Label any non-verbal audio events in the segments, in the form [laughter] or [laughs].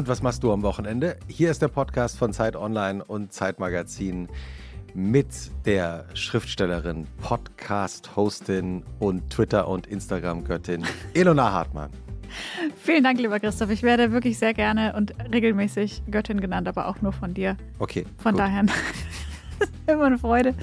Und was machst du am Wochenende? Hier ist der Podcast von Zeit Online und Zeit Magazin mit der Schriftstellerin, Podcast-Hostin und Twitter- und Instagram-Göttin Elona Hartmann. [laughs] Vielen Dank, lieber Christoph. Ich werde wirklich sehr gerne und regelmäßig Göttin genannt, aber auch nur von dir. Okay. Von gut. daher [laughs] immer eine Freude.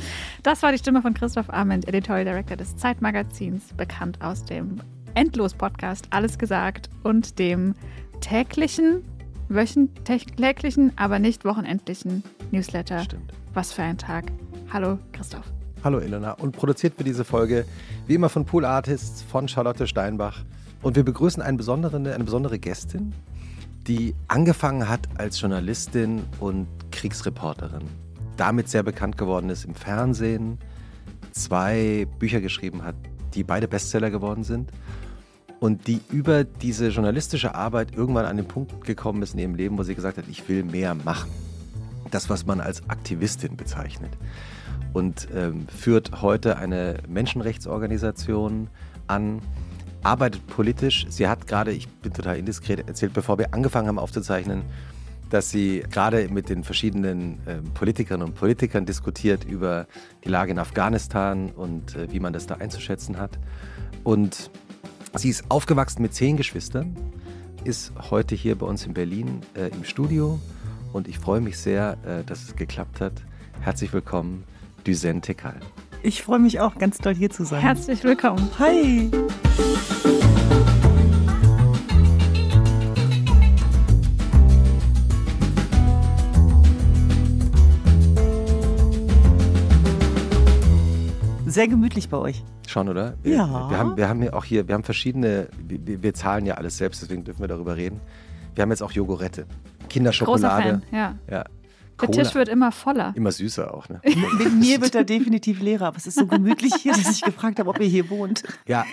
Das war die Stimme von Christoph Arment, Editorial Director des Zeitmagazins, bekannt aus dem Endlos-Podcast Alles gesagt und dem täglichen, wöchentlichen, aber nicht wochenendlichen Newsletter. Stimmt. Was für ein Tag. Hallo, Christoph. Hallo, Elena. Und produziert wird diese Folge wie immer von Pool Artists von Charlotte Steinbach. Und wir begrüßen eine besondere, eine besondere Gästin, die angefangen hat als Journalistin und Kriegsreporterin. Damit sehr bekannt geworden ist im Fernsehen, zwei Bücher geschrieben hat, die beide Bestseller geworden sind und die über diese journalistische Arbeit irgendwann an den Punkt gekommen ist in ihrem Leben, wo sie gesagt hat, ich will mehr machen. Das, was man als Aktivistin bezeichnet. Und ähm, führt heute eine Menschenrechtsorganisation an, arbeitet politisch. Sie hat gerade, ich bin total indiskret, erzählt, bevor wir angefangen haben aufzuzeichnen, dass sie gerade mit den verschiedenen äh, Politikerinnen und Politikern diskutiert über die Lage in Afghanistan und äh, wie man das da einzuschätzen hat. Und Sie ist aufgewachsen mit zehn Geschwistern, ist heute hier bei uns in Berlin äh, im Studio und ich freue mich sehr, äh, dass es geklappt hat. Herzlich willkommen, Düsen Tekal. Ich freue mich auch, ganz toll hier zu sein. Herzlich willkommen. Hi. Sehr gemütlich bei euch. Schon, oder? Wir, ja. Wir haben, wir haben ja auch hier, wir haben verschiedene, wir, wir, zahlen ja alles selbst, deswegen dürfen wir darüber reden. Wir haben jetzt auch Jogurette, Kinderschokolade. Großer Fan, ja. ja. Der Tisch wird immer voller. Immer süßer auch, ne? Mit mir wird er definitiv leerer, aber es ist so gemütlich hier, dass ich gefragt habe, ob ihr hier wohnt. Ja,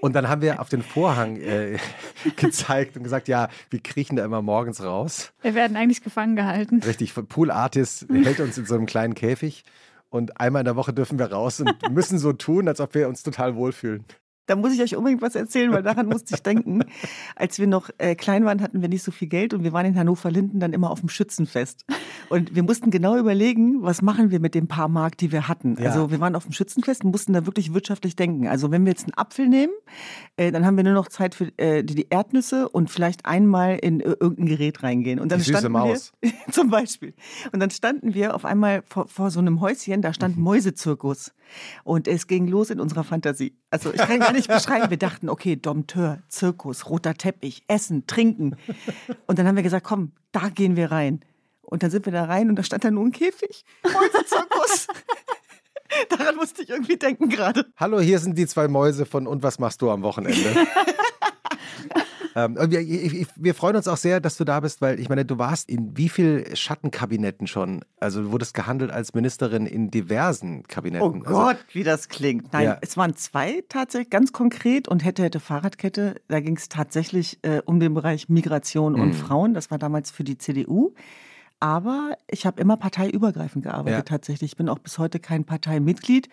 und dann haben wir auf den Vorhang äh, [laughs] gezeigt und gesagt, ja, wir kriechen da immer morgens raus. Wir werden eigentlich gefangen gehalten. Richtig, Pool Artist hält uns in so einem kleinen Käfig und einmal in der Woche dürfen wir raus und müssen so tun, als ob wir uns total wohlfühlen. Da muss ich euch unbedingt was erzählen, weil daran musste ich denken. [laughs] Als wir noch äh, klein waren, hatten wir nicht so viel Geld und wir waren in Hannover-Linden dann immer auf dem Schützenfest. Und wir mussten genau überlegen, was machen wir mit dem paar Mark, die wir hatten. Ja. Also wir waren auf dem Schützenfest und mussten da wirklich wirtschaftlich denken. Also wenn wir jetzt einen Apfel nehmen, äh, dann haben wir nur noch Zeit für äh, die Erdnüsse und vielleicht einmal in irgendein Gerät reingehen. Und dann die süße standen Maus. wir [laughs] zum Beispiel. Und dann standen wir auf einmal vor, vor so einem Häuschen, da stand mhm. Mäusezirkus. Und es ging los in unserer Fantasie. Also ich kann gar nicht beschreiben. Wir dachten, okay, Dompteur, Zirkus, roter Teppich, Essen, Trinken. Und dann haben wir gesagt, komm, da gehen wir rein. Und dann sind wir da rein und da stand da nur ein Käfig. Mäusezirkus. [laughs] Daran musste ich irgendwie denken gerade. Hallo, hier sind die zwei Mäuse von Und was machst du am Wochenende? [laughs] Ähm, wir, wir, freuen uns auch sehr, dass du da bist, weil ich meine, du warst in wie vielen Schattenkabinetten schon? Also du wurdest gehandelt als Ministerin in diversen Kabinetten. Oh also Gott, wie das klingt. Nein, ja. es waren zwei tatsächlich ganz konkret und hätte, hätte Fahrradkette. Da ging es tatsächlich äh, um den Bereich Migration und mhm. Frauen. Das war damals für die CDU. Aber ich habe immer parteiübergreifend gearbeitet ja. tatsächlich. Ich bin auch bis heute kein Parteimitglied.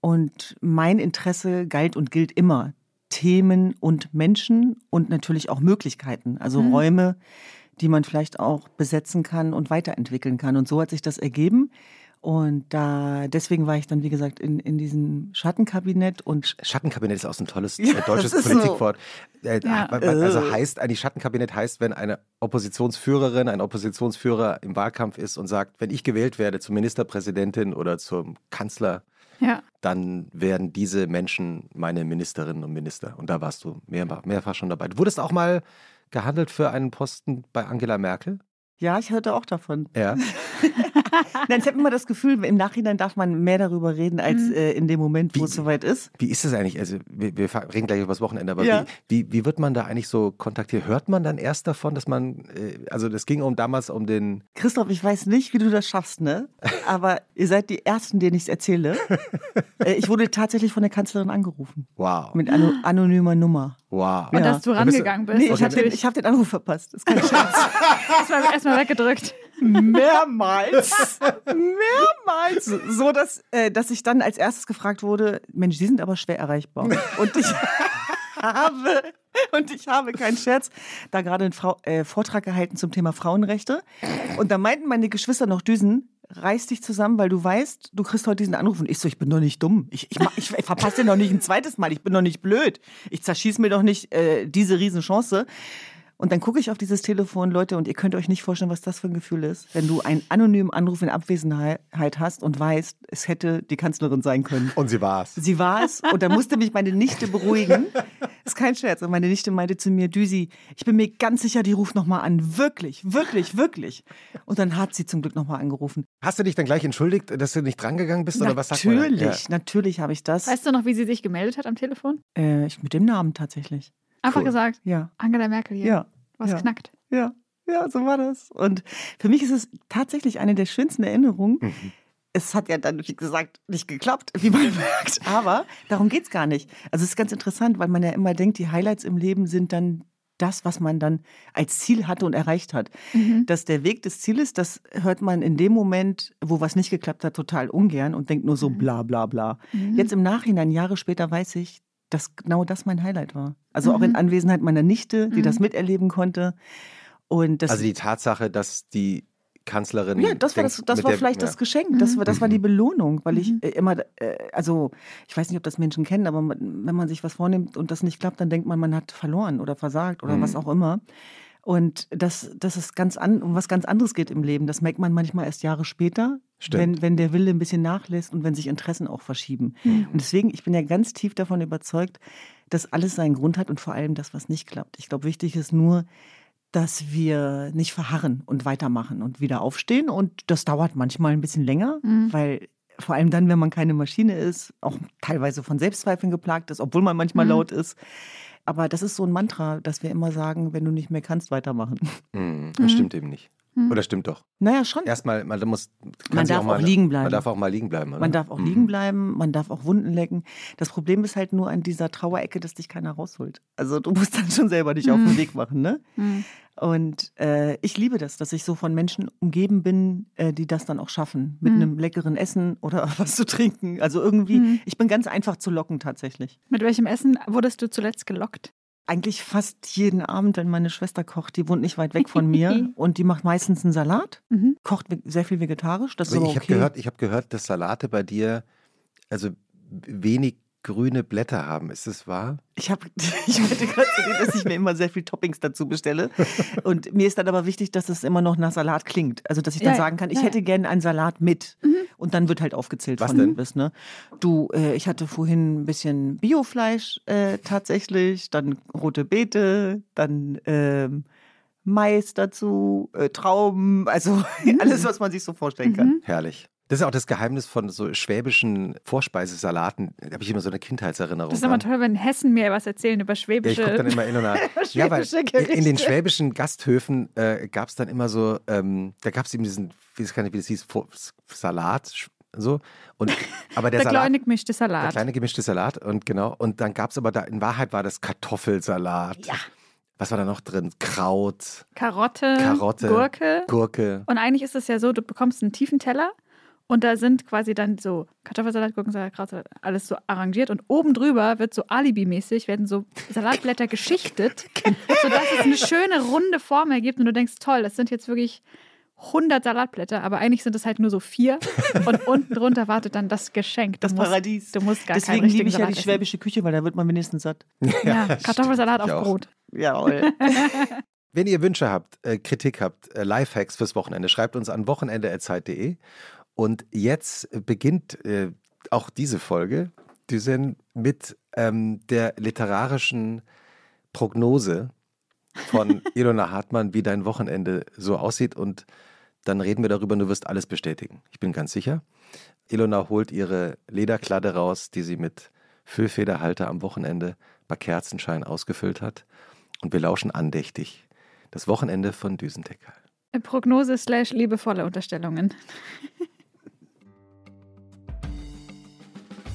Und mein Interesse galt und gilt immer Themen und Menschen und natürlich auch Möglichkeiten, also mhm. Räume, die man vielleicht auch besetzen kann und weiterentwickeln kann. Und so hat sich das ergeben. Und da, deswegen war ich dann, wie gesagt, in, in diesem Schattenkabinett und. Schattenkabinett ist auch so ein tolles ja, deutsches Politikwort. So. Äh, ja. Also heißt, eigentlich Schattenkabinett heißt, wenn eine Oppositionsführerin, ein Oppositionsführer im Wahlkampf ist und sagt, wenn ich gewählt werde zur Ministerpräsidentin oder zum Kanzler, ja. dann werden diese Menschen meine Ministerinnen und Minister. Und da warst du mehrfach, mehrfach schon dabei. Du wurdest auch mal gehandelt für einen Posten bei Angela Merkel? Ja, ich hörte auch davon. Ja. [laughs] Nein, ich habe immer das Gefühl, im Nachhinein darf man mehr darüber reden, als mhm. äh, in dem Moment, wo wie, es soweit ist. Wie ist es eigentlich? Also, wir, wir reden gleich über das Wochenende, aber ja. wie, wie, wie, wird man da eigentlich so kontaktiert? Hört man dann erst davon, dass man, äh, also das ging um damals um den. Christoph, ich weiß nicht, wie du das schaffst, ne? Aber ihr seid die Ersten, denen ich es erzähle. [laughs] äh, ich wurde tatsächlich von der Kanzlerin angerufen. Wow. Mit ano anonymer Nummer. Wow. Und ja. dass du rangegangen bist. Nee, ich habe den, hab den Anruf verpasst. Das kann ich erstmal, erstmal weggedrückt. Mehrmals. [laughs] Mehrmals. So, dass, äh, dass ich dann als erstes gefragt wurde, Mensch, Sie sind aber schwer erreichbar. Und ich [laughs] habe Und ich habe keinen Scherz, da gerade einen Frau, äh, Vortrag gehalten zum Thema Frauenrechte. Und da meinten meine Geschwister noch Düsen, reiß dich zusammen, weil du weißt, du kriegst heute diesen Anruf. Und ich so, ich bin doch nicht dumm. Ich, ich, ich, ich verpasse den doch nicht ein zweites Mal. Ich bin doch nicht blöd. Ich zerschieß mir doch nicht äh, diese Riesenchance. Und dann gucke ich auf dieses Telefon, Leute, und ihr könnt euch nicht vorstellen, was das für ein Gefühl ist, wenn du einen anonymen Anruf in Abwesenheit hast und weißt, es hätte die Kanzlerin sein können. Und sie war es. Sie war es. Und da musste mich meine Nichte beruhigen. [laughs] Ist kein Scherz. Und meine Nichte meinte zu mir, Düsi, ich bin mir ganz sicher, die ruft nochmal an. Wirklich, wirklich, wirklich. Und dann hat sie zum Glück nochmal angerufen. Hast du dich dann gleich entschuldigt, dass du nicht drangegangen bist? Oder was sagt Natürlich, ja. natürlich habe ich das. Weißt du noch, wie sie sich gemeldet hat am Telefon? Äh, mit dem Namen tatsächlich. Einfach cool. gesagt, ja. Angela Merkel hier. Ja. Was ja. knackt. Ja, ja, so war das. Und für mich ist es tatsächlich eine der schönsten Erinnerungen. Mhm. Es hat ja dann, wie gesagt, nicht geklappt, wie man [laughs] merkt. Aber darum geht es gar nicht. Also es ist ganz interessant, weil man ja immer denkt, die Highlights im Leben sind dann das, was man dann als Ziel hatte und erreicht hat. Mhm. Dass der Weg des Zieles, das hört man in dem Moment, wo was nicht geklappt hat, total ungern und denkt nur so mhm. bla bla bla. Mhm. Jetzt im Nachhinein, Jahre später, weiß ich, dass genau das mein Highlight war. Also mhm. auch in mhm. Anwesenheit meiner Nichte, die mhm. das miterleben konnte. Und das also die Tatsache, dass die Kanzlerin. Ja, das war, das, das war der, vielleicht ja. das Geschenk. Das war, das war die mhm. Belohnung, weil ich äh, immer, äh, also ich weiß nicht, ob das Menschen kennen, aber wenn man sich was vornimmt und das nicht klappt, dann denkt man, man hat verloren oder versagt oder mhm. was auch immer. Und das, das ist ganz an, um was ganz anderes geht im Leben. Das merkt man manchmal erst Jahre später, wenn, wenn der Wille ein bisschen nachlässt und wenn sich Interessen auch verschieben. Mhm. Und deswegen, ich bin ja ganz tief davon überzeugt, dass alles seinen Grund hat und vor allem das, was nicht klappt. Ich glaube, wichtig ist nur, dass wir nicht verharren und weitermachen und wieder aufstehen. Und das dauert manchmal ein bisschen länger, mhm. weil vor allem dann, wenn man keine Maschine ist, auch teilweise von Selbstzweifeln geplagt ist, obwohl man manchmal mhm. laut ist. Aber das ist so ein Mantra, dass wir immer sagen, wenn du nicht mehr kannst, weitermachen. Mhm, das stimmt eben nicht. Hm. Oder stimmt doch? Naja, schon. Erstmal, man muss. Man darf auch, mal, liegen bleiben. Man darf auch mal liegen bleiben. Oder? Man darf auch mhm. liegen bleiben, man darf auch Wunden lecken. Das Problem ist halt nur an dieser Trauerecke, dass dich keiner rausholt. Also du musst dann schon selber dich mhm. auf den Weg machen, ne? Mhm. Und äh, ich liebe das, dass ich so von Menschen umgeben bin, äh, die das dann auch schaffen. Mit mhm. einem leckeren Essen oder [laughs] was zu trinken. Also irgendwie, mhm. ich bin ganz einfach zu locken tatsächlich. Mit welchem Essen wurdest du zuletzt gelockt? Eigentlich fast jeden Abend, wenn meine Schwester kocht. Die wohnt nicht weit weg von mir [laughs] und die macht meistens einen Salat, mhm. kocht sehr viel vegetarisch. Das ist aber ich okay. habe gehört, ich hab gehört, dass Salate bei dir also wenig grüne Blätter haben. Ist das wahr? Ich habe, [laughs] ich wollte gerade sagen, dass ich mir immer sehr viel Toppings dazu bestelle. Und mir ist dann aber wichtig, dass es immer noch nach Salat klingt. Also, dass ich dann ja, sagen kann, ich ja. hätte gerne einen Salat mit. Mhm. Und dann wird halt aufgezählt, was denn? Bist, ne? Du, äh, ich hatte vorhin ein bisschen Biofleisch äh, tatsächlich, dann rote Beete, dann ähm, Mais dazu, äh, Trauben, also [laughs] mhm. alles, was man sich so vorstellen kann. Mhm. Herrlich. Das ist auch das Geheimnis von so schwäbischen Vorspeisesalaten. Da habe ich immer so eine Kindheitserinnerung. Das ist immer toll, wenn Hessen mir was erzählen über schwäbische. Ja, ich gucke dann immer in einer. [laughs] ja, weil in den schwäbischen Gasthöfen äh, gab es dann immer so, ähm, da gab es eben diesen, wie das hieß, Salat, so. Und aber der, der Salat, kleine gemischte Salat. Der kleine gemischte Salat und genau. Und dann gab es aber da in Wahrheit war das Kartoffelsalat. Ja. Was war da noch drin? Kraut. Karotte Karotte. Gurke. Gurke. Und eigentlich ist es ja so du bekommst einen tiefen Teller und da sind quasi dann so Kartoffelsalat, Gurkensalat, Krautsalat, alles so arrangiert. Und oben drüber wird so Alibi-mäßig, werden so Salatblätter geschichtet, [laughs] sodass es eine schöne runde Form ergibt. Und du denkst, toll, das sind jetzt wirklich 100 Salatblätter, aber eigentlich sind es halt nur so vier. [laughs] Und unten drunter wartet dann das Geschenk. Du das musst, Paradies. Du musst gar Deswegen liebe ich Salat ja die schwäbische Küche, weil da wird man wenigstens satt. [laughs] Ja, ja Kartoffelsalat auf Brot. Jawohl. Wenn ihr Wünsche habt, äh, Kritik habt, äh, Lifehacks fürs Wochenende, schreibt uns an wochenende.zeit.de. Und jetzt beginnt äh, auch diese Folge, Düsen, mit ähm, der literarischen Prognose von [laughs] Ilona Hartmann, wie dein Wochenende so aussieht. Und dann reden wir darüber, du wirst alles bestätigen. Ich bin ganz sicher. Ilona holt ihre Lederkladde raus, die sie mit Füllfederhalter am Wochenende bei Kerzenschein ausgefüllt hat. Und wir lauschen andächtig. Das Wochenende von Düsentekal. Prognose slash liebevolle Unterstellungen.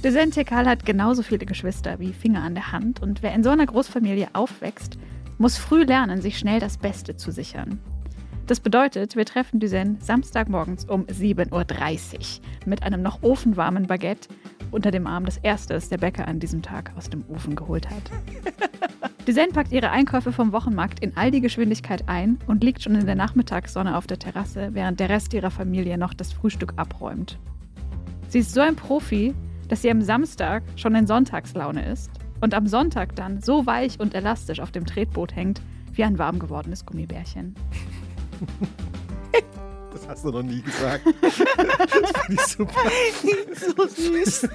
Desente Karl hat genauso viele Geschwister wie Finger an der Hand und wer in so einer Großfamilie aufwächst, muss früh lernen, sich schnell das Beste zu sichern. Das bedeutet, wir treffen Duzen Samstagmorgens um 7.30 Uhr mit einem noch ofenwarmen Baguette unter dem Arm des Erstes, der Bäcker an diesem Tag aus dem Ofen geholt hat. [laughs] Dizen packt ihre Einkäufe vom Wochenmarkt in all die Geschwindigkeit ein und liegt schon in der Nachmittagssonne auf der Terrasse, während der Rest ihrer Familie noch das Frühstück abräumt. Sie ist so ein Profi, dass sie am Samstag schon in Sonntagslaune ist und am Sonntag dann so weich und elastisch auf dem Tretboot hängt wie ein warm gewordenes Gummibärchen. [laughs] Das hast du noch nie gesagt. [laughs] Das finde ich super. [laughs] so süß.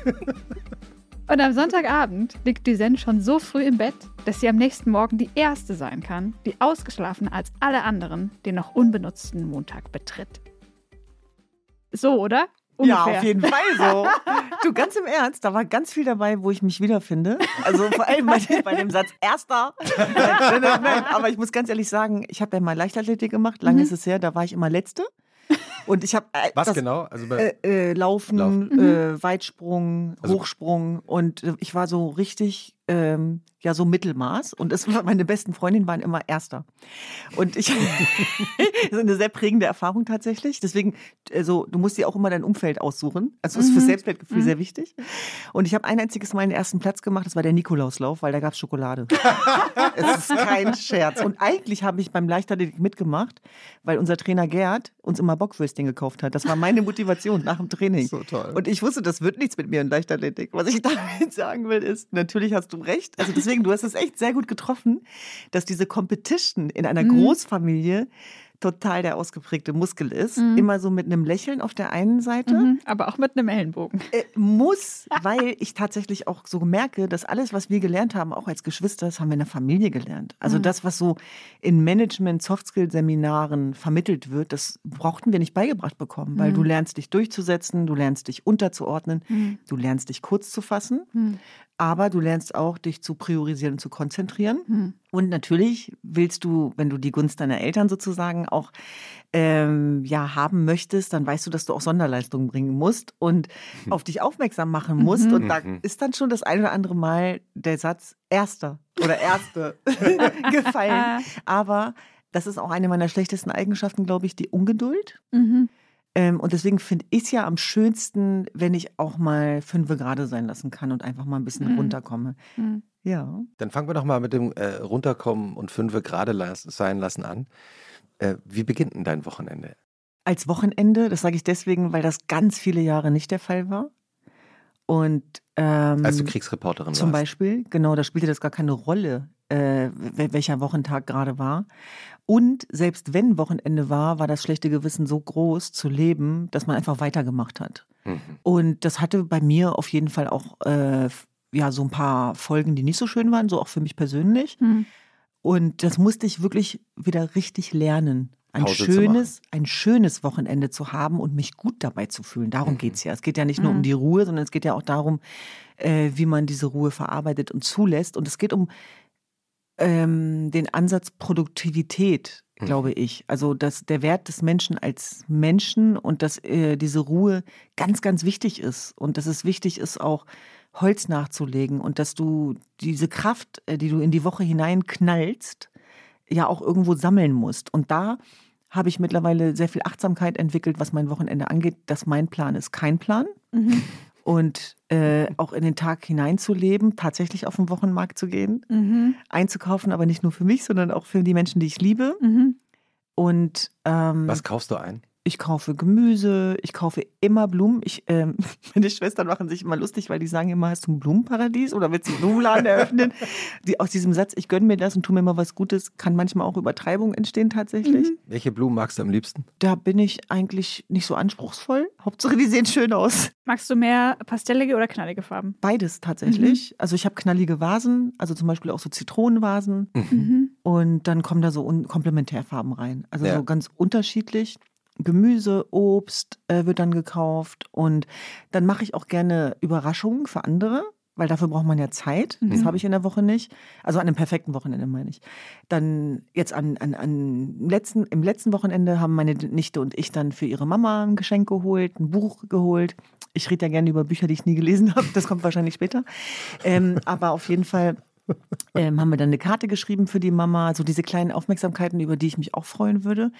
Und am Sonntagabend liegt Duzen schon so früh im Bett, dass sie am nächsten Morgen die Erste sein kann, die ausgeschlafen als alle anderen den noch unbenutzten Montag betritt. So, oder? Ungefähr. Ja, auf jeden Fall so. [laughs] Du, ganz im Ernst, da war ganz viel dabei, wo ich mich wiederfinde. Also vor allem bei, dem, bei dem Satz Erster. [laughs] Aber ich muss ganz ehrlich sagen, ich habe ja mal Leichtathletik gemacht, lange mhm. ist es her, da war ich immer Letzte. Und ich habe äh, was das, genau? Also äh, äh, Laufen, Laufen. Äh, Weitsprung, also, Hochsprung und ich war so richtig ähm, ja so Mittelmaß und es meine besten Freundinnen waren immer Erster. Und ich, [laughs] das ist eine sehr prägende Erfahrung tatsächlich. Deswegen, also du musst dir auch immer dein Umfeld aussuchen. Also das ist für mhm. Selbstwertgefühl mhm. sehr wichtig. Und ich habe ein einziges Mal den ersten Platz gemacht, das war der Nikolauslauf, weil da gab es Schokolade. [laughs] es ist kein Scherz. Und eigentlich habe ich beim Leichtathletik mitgemacht, weil unser Trainer Gerd uns immer Bockwürstchen gekauft hat. Das war meine Motivation nach dem Training. So toll. Und ich wusste, das wird nichts mit mir in Leichtathletik. Was ich [laughs] damit sagen will, ist, natürlich hast du recht. Also deswegen, du hast es echt sehr gut getroffen, dass diese Competition in einer mhm. Großfamilie total der ausgeprägte Muskel ist. Mhm. Immer so mit einem Lächeln auf der einen Seite. Mhm, aber auch mit einem Ellenbogen. Äh, muss, weil ich tatsächlich auch so merke, dass alles, was wir gelernt haben, auch als Geschwister, das haben wir in der Familie gelernt. Also mhm. das, was so in Management, Softskill-Seminaren vermittelt wird, das brauchten wir nicht beigebracht bekommen, weil du mhm. lernst dich durchzusetzen, du lernst dich unterzuordnen, mhm. du lernst dich kurz zu fassen. Aber du lernst auch, dich zu priorisieren und zu konzentrieren. Hm. Und natürlich willst du, wenn du die Gunst deiner Eltern sozusagen auch ähm, ja, haben möchtest, dann weißt du, dass du auch Sonderleistungen bringen musst und hm. auf dich aufmerksam machen musst. Mhm. Und da mhm. ist dann schon das ein oder andere Mal der Satz Erster oder Erste [laughs] [laughs] gefallen. Aber das ist auch eine meiner schlechtesten Eigenschaften, glaube ich, die Ungeduld. Mhm. Ähm, und deswegen finde ich es ja am schönsten, wenn ich auch mal fünf gerade sein lassen kann und einfach mal ein bisschen mhm. runterkomme. Mhm. Ja. Dann fangen wir doch mal mit dem äh, Runterkommen und fünf gerade las sein lassen an. Äh, wie beginnt denn dein Wochenende? Als Wochenende, das sage ich deswegen, weil das ganz viele Jahre nicht der Fall war. Und ähm, als du Kriegsreporterin zum warst. Beispiel, genau, da spielte das gar keine Rolle, äh, welcher Wochentag gerade war. Und selbst wenn Wochenende war, war das schlechte Gewissen so groß zu leben, dass man einfach weitergemacht hat. Mhm. Und das hatte bei mir auf jeden Fall auch äh, ja so ein paar Folgen, die nicht so schön waren, so auch für mich persönlich. Mhm. Und das musste ich wirklich wieder richtig lernen. Ein schönes, ein schönes Wochenende zu haben und mich gut dabei zu fühlen. Darum mhm. geht es ja. Es geht ja nicht nur mhm. um die Ruhe, sondern es geht ja auch darum, äh, wie man diese Ruhe verarbeitet und zulässt. Und es geht um ähm, den Ansatz Produktivität, glaube mhm. ich. Also dass der Wert des Menschen als Menschen und dass äh, diese Ruhe ganz, ganz wichtig ist. Und dass es wichtig ist, auch Holz nachzulegen und dass du diese Kraft, äh, die du in die Woche hineinknallst, ja auch irgendwo sammeln musst. Und da habe ich mittlerweile sehr viel Achtsamkeit entwickelt, was mein Wochenende angeht, dass mein Plan ist kein Plan. Mhm und äh, auch in den Tag hineinzuleben, tatsächlich auf den Wochenmarkt zu gehen, mhm. einzukaufen, aber nicht nur für mich, sondern auch für die Menschen, die ich liebe. Mhm. Und ähm, was kaufst du ein? Ich kaufe Gemüse, ich kaufe immer Blumen. Ich, ähm, [laughs] meine Schwestern machen sich immer lustig, weil die sagen immer, hast du ein Blumenparadies oder willst du einen Blumenladen eröffnen? [laughs] Die, aus diesem Satz, ich gönne mir das und tu mir mal was Gutes, kann manchmal auch Übertreibung entstehen tatsächlich. Mhm. Welche Blumen magst du am liebsten? Da bin ich eigentlich nicht so anspruchsvoll. Hauptsache, die sehen schön aus. Magst du mehr pastellige oder knallige Farben? Beides tatsächlich. Mhm. Also ich habe knallige Vasen, also zum Beispiel auch so Zitronenvasen. Mhm. Und dann kommen da so Komplementärfarben rein. Also ja. so ganz unterschiedlich. Gemüse, Obst äh, wird dann gekauft und dann mache ich auch gerne Überraschungen für andere, weil dafür braucht man ja Zeit. Mhm. Das habe ich in der Woche nicht. Also an einem perfekten Wochenende meine ich. Dann jetzt an, an, an letzten, im letzten Wochenende haben meine Nichte und ich dann für ihre Mama ein Geschenk geholt, ein Buch geholt. Ich rede ja gerne über Bücher, die ich nie gelesen [laughs] habe. Das kommt wahrscheinlich später. Ähm, aber auf jeden Fall ähm, haben wir dann eine Karte geschrieben für die Mama, so diese kleinen Aufmerksamkeiten, über die ich mich auch freuen würde.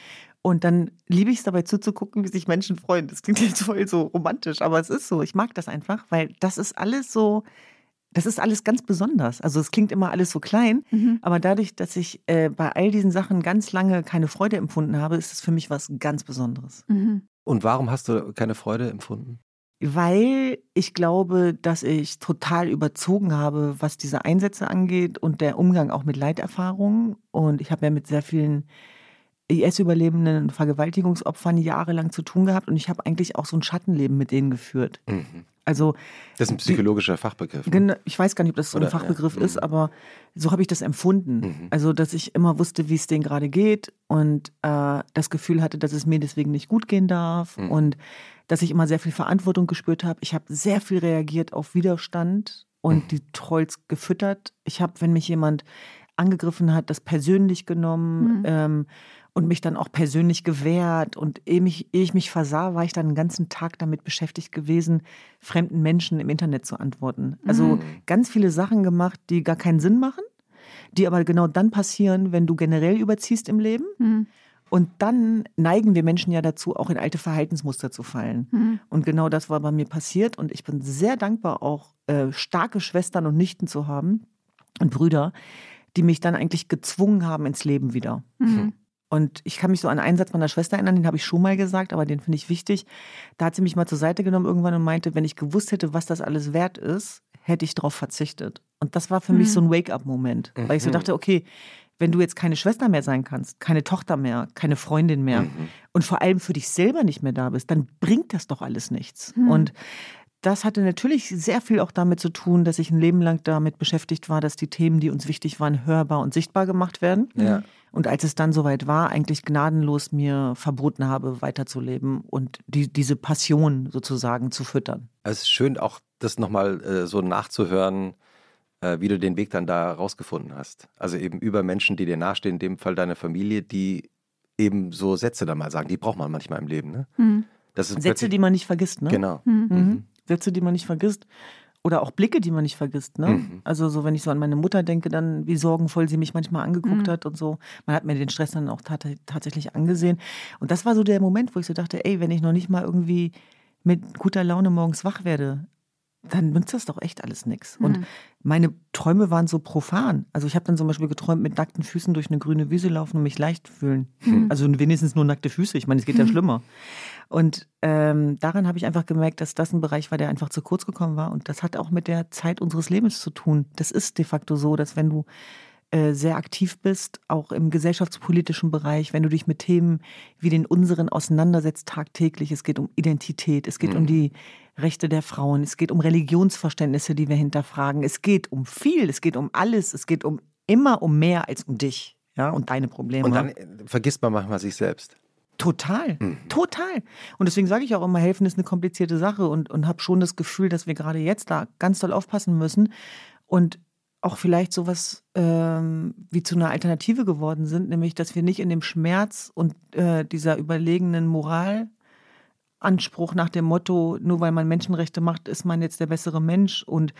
Und dann liebe ich es dabei zuzugucken, wie sich Menschen freuen. Das klingt jetzt voll so romantisch, aber es ist so. Ich mag das einfach, weil das ist alles so Das ist alles ganz besonders. Also es klingt immer alles so klein, mhm. aber dadurch, dass ich äh, bei all diesen Sachen ganz lange keine Freude empfunden habe, ist es für mich was ganz Besonderes. Mhm. Und warum hast du keine Freude empfunden? Weil ich glaube, dass ich total überzogen habe, was diese Einsätze angeht und der Umgang auch mit Leiterfahrungen. Und ich habe ja mit sehr vielen IS-Überlebenden und Vergewaltigungsopfern jahrelang zu tun gehabt und ich habe eigentlich auch so ein Schattenleben mit denen geführt. Mhm. Also das ist ein psychologischer Fachbegriff. Ne? Ich weiß gar nicht, ob das so ein Fachbegriff ja. ist, mhm. aber so habe ich das empfunden. Mhm. Also, dass ich immer wusste, wie es denen gerade geht und äh, das Gefühl hatte, dass es mir deswegen nicht gut gehen darf mhm. und dass ich immer sehr viel Verantwortung gespürt habe. Ich habe sehr viel reagiert auf Widerstand und mhm. die Trolls gefüttert. Ich habe, wenn mich jemand angegriffen hat, das persönlich genommen. Mhm. Ähm, und mich dann auch persönlich gewehrt. Und ehe, mich, ehe ich mich versah, war ich dann den ganzen Tag damit beschäftigt gewesen, fremden Menschen im Internet zu antworten. Also mhm. ganz viele Sachen gemacht, die gar keinen Sinn machen, die aber genau dann passieren, wenn du generell überziehst im Leben. Mhm. Und dann neigen wir Menschen ja dazu, auch in alte Verhaltensmuster zu fallen. Mhm. Und genau das war bei mir passiert. Und ich bin sehr dankbar, auch äh, starke Schwestern und Nichten zu haben und Brüder, die mich dann eigentlich gezwungen haben ins Leben wieder. Mhm. Und ich kann mich so an einen Satz meiner Schwester erinnern, den habe ich schon mal gesagt, aber den finde ich wichtig. Da hat sie mich mal zur Seite genommen irgendwann und meinte, wenn ich gewusst hätte, was das alles wert ist, hätte ich darauf verzichtet. Und das war für mhm. mich so ein Wake-up-Moment, weil ich so mhm. dachte, okay, wenn du jetzt keine Schwester mehr sein kannst, keine Tochter mehr, keine Freundin mehr mhm. und vor allem für dich selber nicht mehr da bist, dann bringt das doch alles nichts. Mhm. Und das hatte natürlich sehr viel auch damit zu tun, dass ich ein Leben lang damit beschäftigt war, dass die Themen, die uns wichtig waren, hörbar und sichtbar gemacht werden. Ja. Und als es dann soweit war, eigentlich gnadenlos mir verboten habe, weiterzuleben und die, diese Passion sozusagen zu füttern. Es ist schön, auch das nochmal äh, so nachzuhören, äh, wie du den Weg dann da rausgefunden hast. Also eben über Menschen, die dir nahestehen, in dem Fall deine Familie, die eben so Sätze dann mal sagen, die braucht man manchmal im Leben. Ne? Mhm. Sätze, die man nicht vergisst, ne? Genau. Mhm. Mhm. Sätze, die man nicht vergisst. Oder auch Blicke, die man nicht vergisst. Ne? Mhm. Also so, wenn ich so an meine Mutter denke, dann wie sorgenvoll sie mich manchmal angeguckt mhm. hat und so. Man hat mir den Stress dann auch tat tatsächlich angesehen. Und das war so der Moment, wo ich so dachte, ey, wenn ich noch nicht mal irgendwie mit guter Laune morgens wach werde, dann nützt das doch echt alles nichts. Mhm. Und meine Träume waren so profan. Also ich habe dann zum Beispiel geträumt, mit nackten Füßen durch eine grüne Wiese laufen und mich leicht fühlen. Mhm. Also wenigstens nur nackte Füße. Ich meine, es geht ja schlimmer. Und ähm, daran habe ich einfach gemerkt, dass das ein Bereich war, der einfach zu kurz gekommen war. Und das hat auch mit der Zeit unseres Lebens zu tun. Das ist de facto so, dass wenn du sehr aktiv bist, auch im gesellschaftspolitischen Bereich, wenn du dich mit Themen wie den unseren auseinandersetzt tagtäglich. Es geht um Identität, es geht mhm. um die Rechte der Frauen, es geht um Religionsverständnisse, die wir hinterfragen. Es geht um viel, es geht um alles, es geht um immer um mehr als um dich ja, und deine Probleme. Und dann äh, vergisst man manchmal sich selbst. Total, mhm. total. Und deswegen sage ich auch immer, helfen ist eine komplizierte Sache und, und habe schon das Gefühl, dass wir gerade jetzt da ganz doll aufpassen müssen. Und auch vielleicht sowas ähm, wie zu einer Alternative geworden sind, nämlich dass wir nicht in dem Schmerz und äh, dieser überlegenen Moralanspruch nach dem Motto, nur weil man Menschenrechte macht, ist man jetzt der bessere Mensch und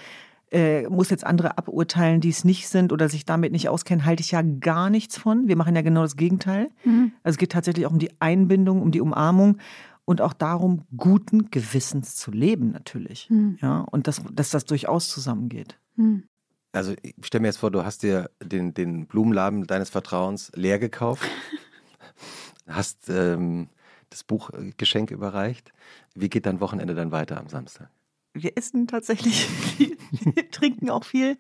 äh, muss jetzt andere aburteilen, die es nicht sind oder sich damit nicht auskennen, halte ich ja gar nichts von. Wir machen ja genau das Gegenteil. Mhm. Also es geht tatsächlich auch um die Einbindung, um die Umarmung und auch darum, guten Gewissens zu leben natürlich. Mhm. Ja, und dass, dass das durchaus zusammengeht. Mhm. Also ich stelle mir jetzt vor, du hast dir den, den Blumenladen deines Vertrauens leer gekauft, [laughs] hast ähm, das Buchgeschenk überreicht. Wie geht dein Wochenende dann weiter am Samstag? Wir essen tatsächlich [laughs] viel, trinken auch viel.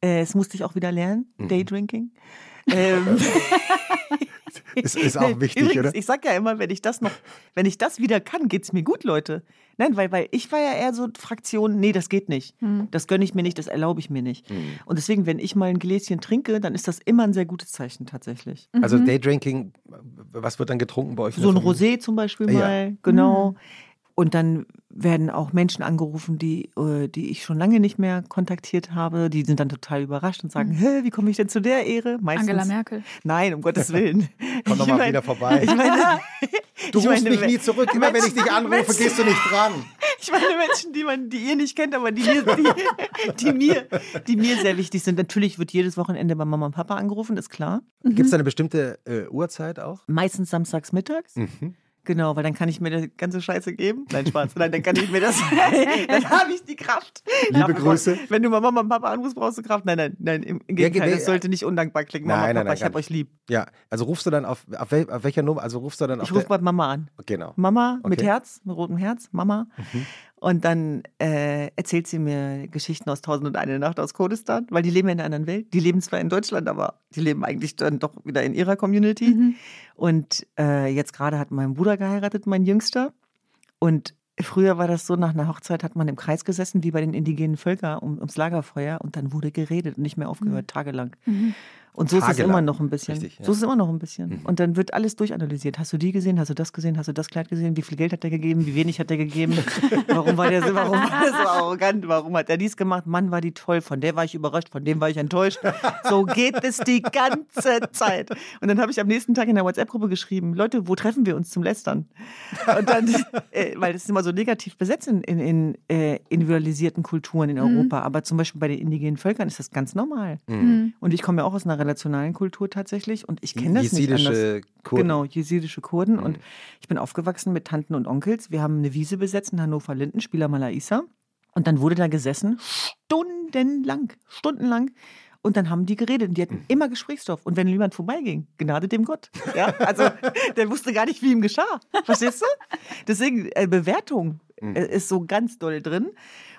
Äh, es musste ich auch wieder lernen, mhm. Ähm, [laughs] ist, ist auch wichtig, Übrigens, oder? Ich sag ja immer, wenn ich das noch, wenn ich das wieder kann, geht's mir gut, Leute. Nein, weil, weil ich war ja eher so Fraktion, nee, das geht nicht. Hm. Das gönne ich mir nicht, das erlaube ich mir nicht. Hm. Und deswegen, wenn ich mal ein Gläschen trinke, dann ist das immer ein sehr gutes Zeichen tatsächlich. Also mhm. Daydrinking, was wird dann getrunken bei euch? So ein Rosé zum Beispiel mal, ja. genau. Mhm. Und dann werden auch Menschen angerufen, die, äh, die ich schon lange nicht mehr kontaktiert habe. Die sind dann total überrascht und sagen, mhm. hä, wie komme ich denn zu der Ehre? Meistens, Angela Merkel. Nein, um Gottes Willen. [laughs] Komm doch mal mein, wieder vorbei. Ich meine, [laughs] du ich rufst meine, mich nie zurück. Immer wenn ich dich anrufe, Menschen, gehst du nicht dran. Ich meine Menschen, die, man, die ihr nicht kennt, aber die mir, die, die, mir, die mir sehr wichtig sind. Natürlich wird jedes Wochenende bei Mama und Papa angerufen, ist klar. Mhm. Gibt es da eine bestimmte äh, Uhrzeit auch? Meistens samstags mittags. Mhm. Genau, weil dann kann ich mir die ganze Scheiße geben. Nein, Spaß. Nein, dann kann ich mir das. [laughs] dann habe ich die Kraft. Liebe Grüße. Wenn du mal Mama und Papa anrufst, brauchst du Kraft. Nein, nein, nein. Im Gegenteil, nee, das sollte nicht undankbar klingen. Mama, nein, Papa, nein, ich hab euch lieb. Ja, also rufst du dann auf, auf, wel, auf welcher Nummer? Also rufst du dann auf. Ich rufe bei Mama an. Genau. Mama mit Okay. Herz, mit rotem Herz, Mama. Mhm. Und dann äh, erzählt sie mir Geschichten aus Tausend und eine Nacht aus Kurdistan, weil die leben in einer anderen Welt. Die leben zwar in Deutschland, aber die leben eigentlich dann doch wieder in ihrer Community. Mhm. Und äh, jetzt gerade hat mein Bruder geheiratet, mein Jüngster. Und früher war das so, nach einer Hochzeit hat man im Kreis gesessen, wie bei den indigenen Völkern, um, ums Lagerfeuer. Und dann wurde geredet und nicht mehr aufgehört, tagelang. Mhm. Und so ist es Tagelang. immer noch ein bisschen. Richtig, ja. So ist es immer noch ein bisschen. Mhm. Und dann wird alles durchanalysiert. Hast du die gesehen? Hast du das gesehen? Hast du das Kleid gesehen? Wie viel Geld hat der gegeben? Wie wenig hat der gegeben? [laughs] Warum war der so, warum war der so arrogant? Warum hat er dies gemacht? Mann, war die toll. Von der war ich überrascht, von dem war ich enttäuscht. So geht es die ganze Zeit. Und dann habe ich am nächsten Tag in der WhatsApp-Gruppe geschrieben, Leute, wo treffen wir uns zum Lästern? Und dann, [laughs] äh, weil das ist immer so negativ besetzt in, in, in äh, individualisierten Kulturen in Europa. Aber zum Beispiel bei den indigenen Völkern ist das ganz normal. Mhm. Und ich komme ja auch aus einer relationalen Kultur tatsächlich und ich kenne das nicht anders. Jesidische Kurden. Genau, jesidische Kurden. Mhm. Und ich bin aufgewachsen mit Tanten und Onkels. Wir haben eine Wiese besetzt in Hannover-Linden, Spieler Malaisa. Und dann wurde da gesessen, stundenlang, stundenlang. Und dann haben die geredet und die Mhm. hatten immer Gesprächsstoff. Und wenn jemand vorbeiging, Gnade dem Gott. Ja, also [laughs] der wusste gar nicht, wie ihm geschah. Verstehst du? Deswegen, äh, Bewertung Mhm. äh, ist so ganz doll drin.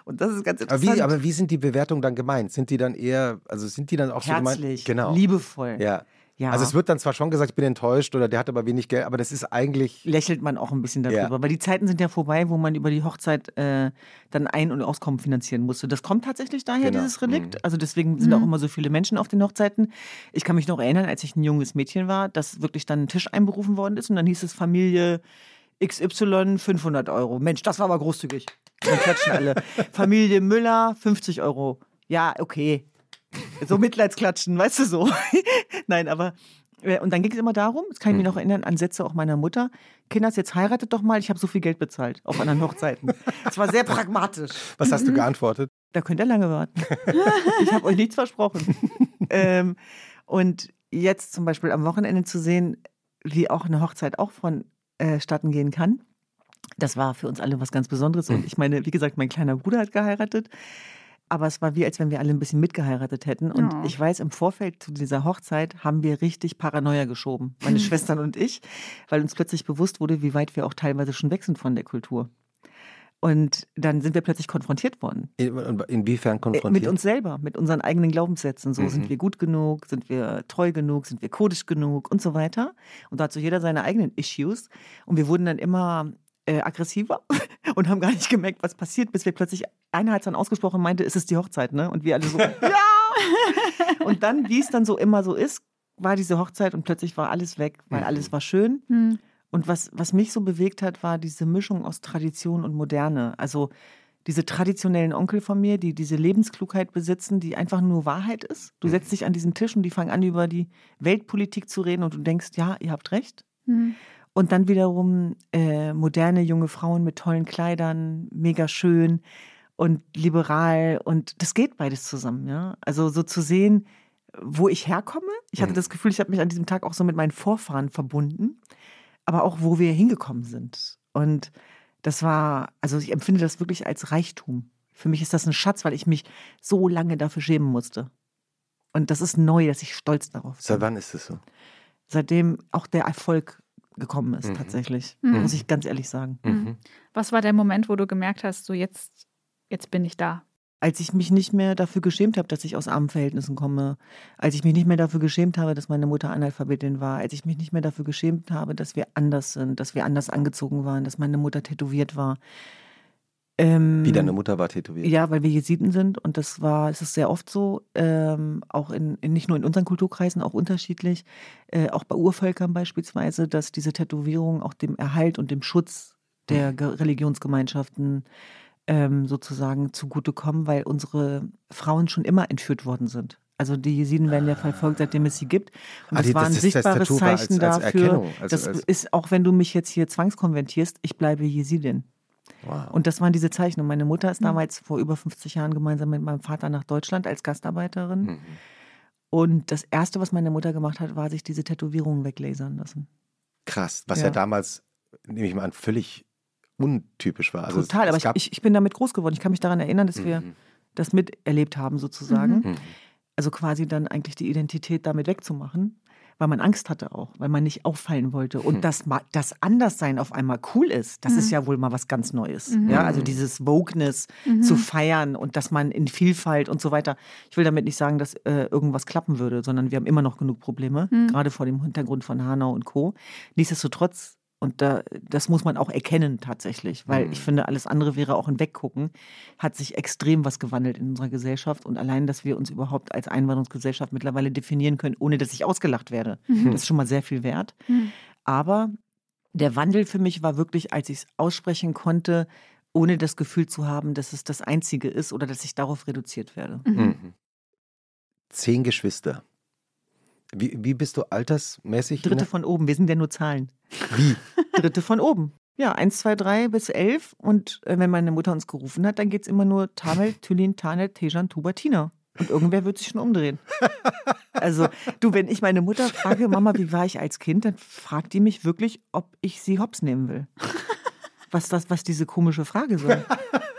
Und das ist ganz Aber interessant. wie, aber wie sind die Bewertungen dann gemeint? Sind die dann eher, also sind die dann auch so gemeint? Herzlich, Genau. liebevoll. Ja. Ja. Also es wird dann zwar schon gesagt, ich bin enttäuscht oder der hat aber wenig Geld, aber das ist eigentlich. lächelt man auch ein bisschen darüber. Ja. Weil die Zeiten sind ja vorbei, wo man über die Hochzeit äh, dann Ein- und Auskommen finanzieren musste. Das kommt tatsächlich daher, Genau. dieses Relikt. Mhm. Also deswegen sind auch immer so viele Menschen auf den Hochzeiten. Ich kann mich noch erinnern, als ich ein junges Mädchen war, dass wirklich dann ein Tisch einberufen worden ist und dann hieß es Familie XY 500 Euro. Mensch, das war aber großzügig. Dann klatschen alle. Familie Müller 50 Euro. Ja, okay. So Mitleidsklatschen, weißt du so. [laughs] Nein, aber äh, und dann ging es immer darum, das kann ich mich noch erinnern, an Sätze auch meiner Mutter, Kinders, jetzt heiratet doch mal, ich habe so viel Geld bezahlt auf anderen Hochzeiten. Es war sehr pragmatisch. Was hast Mhm. du geantwortet? Da könnt ihr lange warten. ich habe euch nichts versprochen. [laughs] ähm, und jetzt zum Beispiel am Wochenende zu sehen, wie auch eine Hochzeit auch vonstatten gehen kann, das war für uns alle was ganz Besonderes. Und ich meine, wie gesagt, mein kleiner Bruder hat geheiratet. Aber es war wie, als wenn wir alle ein bisschen mitgeheiratet hätten. Und Oh. ich weiß, im Vorfeld zu dieser Hochzeit haben wir richtig Paranoia geschoben, meine [laughs] Schwestern und ich, weil uns plötzlich bewusst wurde, wie weit wir auch teilweise schon weg sind von der Kultur. Und dann sind wir plötzlich konfrontiert worden. In, inwiefern Äh, konfrontiert? Mit uns selber, mit unseren eigenen Glaubenssätzen. So Mhm. sind wir gut genug, sind wir treu genug, sind wir kodisch genug und so weiter. Und da hat so jeder seine eigenen Issues. Und wir wurden dann immer äh, aggressiver [laughs] und haben gar nicht gemerkt, was passiert, bis wir plötzlich, einer hat dann ausgesprochen und meinte, es ist die Hochzeit, ne? Und wir alle so, [laughs] ja! [laughs] Und dann, wie es dann so immer so ist, war diese Hochzeit und plötzlich war alles weg, weil Mhm. alles war schön. Mhm. Und was, was mich so bewegt hat, war diese Mischung aus Tradition und Moderne. Also diese traditionellen Onkel von mir, die diese Lebensklugheit besitzen, die einfach nur Wahrheit ist. Du setzt dich an diesen Tisch und die fangen an, über die Weltpolitik zu reden und du denkst, ja, ihr habt recht. Mhm. Und dann wiederum äh, moderne junge Frauen mit tollen Kleidern, mega schön und liberal. Und das geht beides zusammen, ja. Also so zu sehen, wo ich herkomme. Ich hatte Mhm. das Gefühl, ich habe mich an diesem Tag auch so mit meinen Vorfahren verbunden, aber auch wo wir hingekommen sind. Und das war, also ich empfinde das wirklich als Reichtum. Für mich ist das ein Schatz, weil ich mich so lange dafür schämen musste. Und das ist neu, dass ich stolz darauf bin Seit wann ist es so? seitdem auch der Erfolg gekommen ist, Mhm. tatsächlich. Mhm. Muss ich ganz ehrlich sagen. Mhm. Was war der Moment, wo du gemerkt hast, so jetzt, jetzt bin ich da? Als ich mich nicht mehr dafür geschämt habe, dass ich aus armen Verhältnissen komme, als ich mich nicht mehr dafür geschämt habe, dass meine Mutter Analphabetin war, als ich mich nicht mehr dafür geschämt habe, dass wir anders sind, dass wir anders angezogen waren, dass meine Mutter tätowiert war. Ähm, Wie deine Mutter war tätowiert. Ja, weil wir Jesiden sind und das war, es ist sehr oft so, ähm, auch in, in nicht nur in unseren Kulturkreisen, auch unterschiedlich, äh, auch bei Urvölkern beispielsweise, dass diese Tätowierungen auch dem Erhalt und dem Schutz der Ge- Religionsgemeinschaften ähm, sozusagen zugutekommen, weil unsere Frauen schon immer entführt worden sind. Also die Jesiden werden ja verfolgt, seitdem es sie gibt. Und Ah, das die- war das ein das sichtbares als- Zeichen als dafür. Erkennung, als- das ist auch, wenn du mich jetzt hier zwangskonvertierst, ich bleibe Jesidin. Wow. Und das waren diese Zeichen. Und meine Mutter ist Mhm. damals vor über 50 Jahren gemeinsam mit meinem Vater nach Deutschland als Gastarbeiterin. Mhm. Und das Erste, was meine Mutter gemacht hat, war sich diese Tätowierungen weglasern lassen. Krass, was ja. Ja. damals nehme ich mal an, völlig untypisch war. Also Total, es, es aber ich, ich, bin damit groß geworden. Ich kann mich daran erinnern, dass mhm. wir das miterlebt haben, sozusagen. Mhm. Also quasi dann eigentlich die Identität damit wegzumachen weil man Angst hatte auch, weil man nicht auffallen wollte. Und hm. dass das Anderssein auf einmal cool ist, das mhm. ist ja wohl mal was ganz Neues. Mhm. Ja, also dieses Wokeness mhm. zu feiern und dass man in Vielfalt und so weiter. Ich will damit nicht sagen, dass äh, irgendwas klappen würde, sondern wir haben immer noch genug Probleme, mhm. gerade vor dem Hintergrund von Hanau und Co. Nichtsdestotrotz und da, das muss man auch erkennen tatsächlich, weil mhm. ich finde, alles andere wäre auch ein Weggucken. Hat sich extrem was gewandelt in unserer Gesellschaft und allein, dass wir uns überhaupt als Einwanderungsgesellschaft mittlerweile definieren können, ohne dass ich ausgelacht werde, mhm. das ist schon mal sehr viel wert. Mhm. Aber der Wandel für mich war wirklich, als ich es aussprechen konnte, ohne das Gefühl zu haben, dass es das Einzige ist oder dass ich darauf reduziert werde. Mhm. Mhm. Zehn Geschwister. Wie, wie bist du altersmäßig? Dritte von oben, wir sind ja nur Zahlen. Wie? [laughs] Dritte von oben. Ja, eins, zwei, drei bis elf. Und äh, wenn meine Mutter uns gerufen hat, dann geht es immer nur Tamel, [laughs] Tülin, Tanet, Tejan, Tubatina. Und irgendwer wird sich schon umdrehen. Also, du, wenn ich meine Mutter frage, Mama, wie war ich als Kind, dann fragt die mich wirklich, ob ich sie hops nehmen will. Was das, was diese komische Frage soll.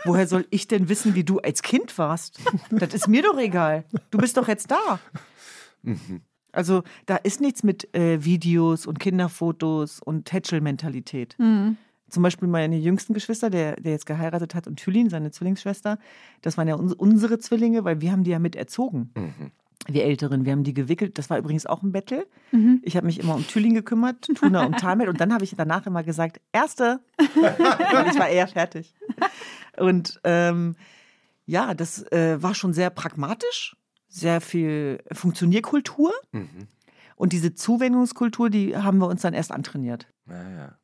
Woher soll ich denn wissen, wie du als Kind warst? Das ist mir doch egal. Du bist doch jetzt da. Mhm. Also da ist nichts mit äh, Videos und Kinderfotos und Tätschel-Mentalität. Mhm. Zum Beispiel meine jüngsten Geschwister, der, der jetzt geheiratet hat, und Thülin, seine Zwillingsschwester, das waren ja uns, unsere Zwillinge, weil wir haben die ja mit erzogen. Mhm. Wir Älteren, wir haben die gewickelt. Das war übrigens auch ein Battle. Mhm. Ich habe mich immer um Thülin gekümmert, Tuna und Tamel. Und dann habe ich danach immer gesagt, Erste. [laughs] weil ich war eher fertig. Und ähm, ja, das äh, war schon sehr pragmatisch sehr viel Funktionierkultur. Mhm. Und diese Zuwendungskultur, die haben wir uns dann erst antrainiert. Ja, ja.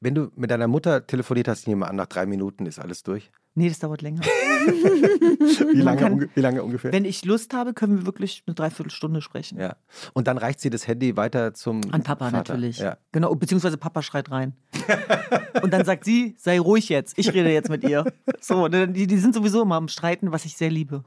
Wenn du mit deiner Mutter telefoniert hast, nehme an, nach drei Minuten ist alles durch? Nee, das dauert länger. [laughs] wie, lange, kann, wie lange ungefähr? Wenn ich Lust habe, können wir wirklich eine Dreiviertelstunde sprechen. Ja. Und dann reicht sie das Handy weiter zum. An Papa Vater. natürlich. Ja. Genau, beziehungsweise Papa schreit rein. [laughs] Und dann sagt sie, sei ruhig jetzt, ich rede jetzt mit ihr. So, die, die sind sowieso immer am Streiten, was ich sehr liebe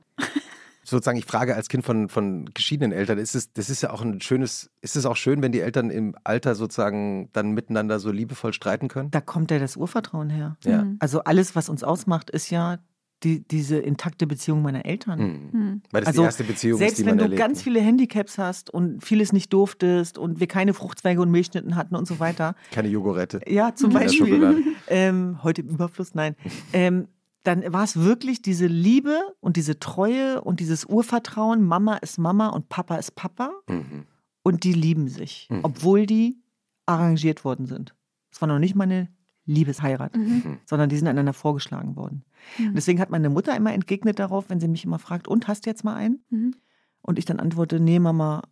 sozusagen, ich frage als Kind von, von geschiedenen Eltern, ist es, das ist ja auch ein schönes, ist es auch schön, wenn die Eltern im Alter sozusagen dann miteinander so liebevoll streiten können? Da kommt ja das Urvertrauen her. Ja. Mhm. Also alles, was uns ausmacht, ist ja die, diese intakte Beziehung meiner Eltern. Mhm. Weil das also, die erste Beziehung selbst ist, die wenn du erlebt, ganz ne? viele Handicaps hast und vieles nicht durftest und wir keine Fruchtzweige und Milchschnitten hatten und so weiter. Keine Jogurette. Ja, zum Beispiel. [laughs] Ähm, heute im Überfluss, nein. [laughs] Ähm, dann war es wirklich diese Liebe und diese Treue und dieses Urvertrauen, Mama ist Mama und Papa ist Papa. Mhm. Und die lieben sich, mhm. obwohl die arrangiert worden sind. Es war noch nicht meine Liebesheirat, mhm. mhm. sondern die sind einander vorgeschlagen worden. Mhm. Und deswegen hat meine Mutter immer entgegnet darauf, wenn sie mich immer fragt, und hast du jetzt mal einen? Mhm. Und ich dann antworte, nee, Mama,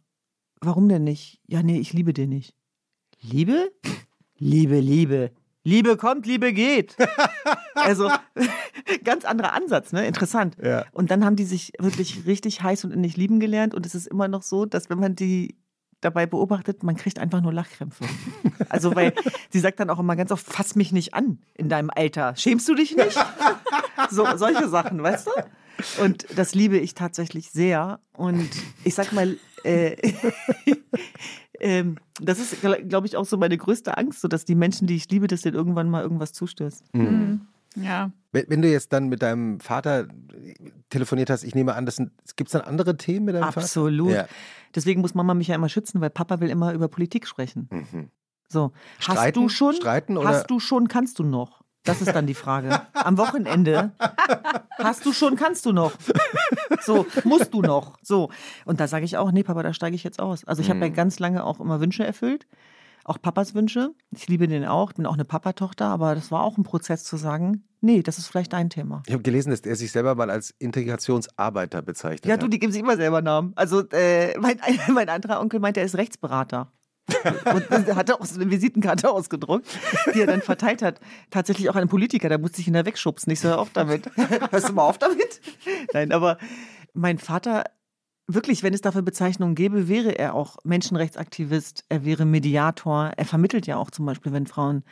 warum denn nicht? Ja, nee, ich liebe den nicht. Liebe? Liebe, Liebe. Liebe kommt, Liebe geht. [laughs] also [laughs] ganz anderer Ansatz, ne? Interessant. Ja. Und dann haben die sich wirklich richtig heiß und innig lieben gelernt. Und es ist immer noch so, dass wenn man die dabei beobachtet, man kriegt einfach nur Lachkrämpfe. [laughs] Also, weil sie sagt dann auch immer ganz oft, fass mich nicht an in deinem Alter. Schämst du dich nicht? So, solche Sachen, weißt du? Und das liebe ich tatsächlich sehr. Und ich sag mal, äh, ähm, das ist, glaube ich, auch so meine größte Angst, so dass die Menschen, die ich liebe, dass denen irgendwann mal irgendwas zustößt. Mhm. mhm. Ja. Wenn, wenn, du jetzt dann mit deinem Vater telefoniert hast, ich nehme an, gibt es dann andere Themen mit deinem Absolut. Vater? Absolut. Ja. Deswegen muss Mama mich ja immer schützen, weil Papa will immer über Politik sprechen. Mhm. So, streiten, hast du schon? Streiten oder? Hast du schon? Kannst du noch? Das ist dann die Frage. Am Wochenende hast du schon, kannst du noch. So, musst du noch. So. Und da sage ich auch, nee, Papa, da steige ich jetzt aus. Also ich habe ja mhm. ganz lange auch immer Wünsche erfüllt. Auch Papas Wünsche. Ich liebe den auch. Bin auch eine Papatochter, aber das war auch ein Prozess zu sagen, nee, das ist vielleicht dein Thema. Ich habe gelesen, dass er sich selber mal als Integrationsarbeiter bezeichnet ja, du, die geben sich immer selber Namen. Also äh, mein, [laughs] mein anderer Onkel meint, er ist Rechtsberater. [laughs] und hat auch so eine Visitenkarte ausgedruckt, die er dann verteilt hat. Tatsächlich auch ein Politiker, da musste ich ihn da wegschubsen. Ich so, hör auf damit. [laughs] Hörst du mal auf damit? Nein, aber mein Vater, wirklich, wenn es dafür Bezeichnungen gäbe, wäre er auch Menschenrechtsaktivist, er wäre Mediator. Er vermittelt ja auch zum Beispiel, wenn Frauen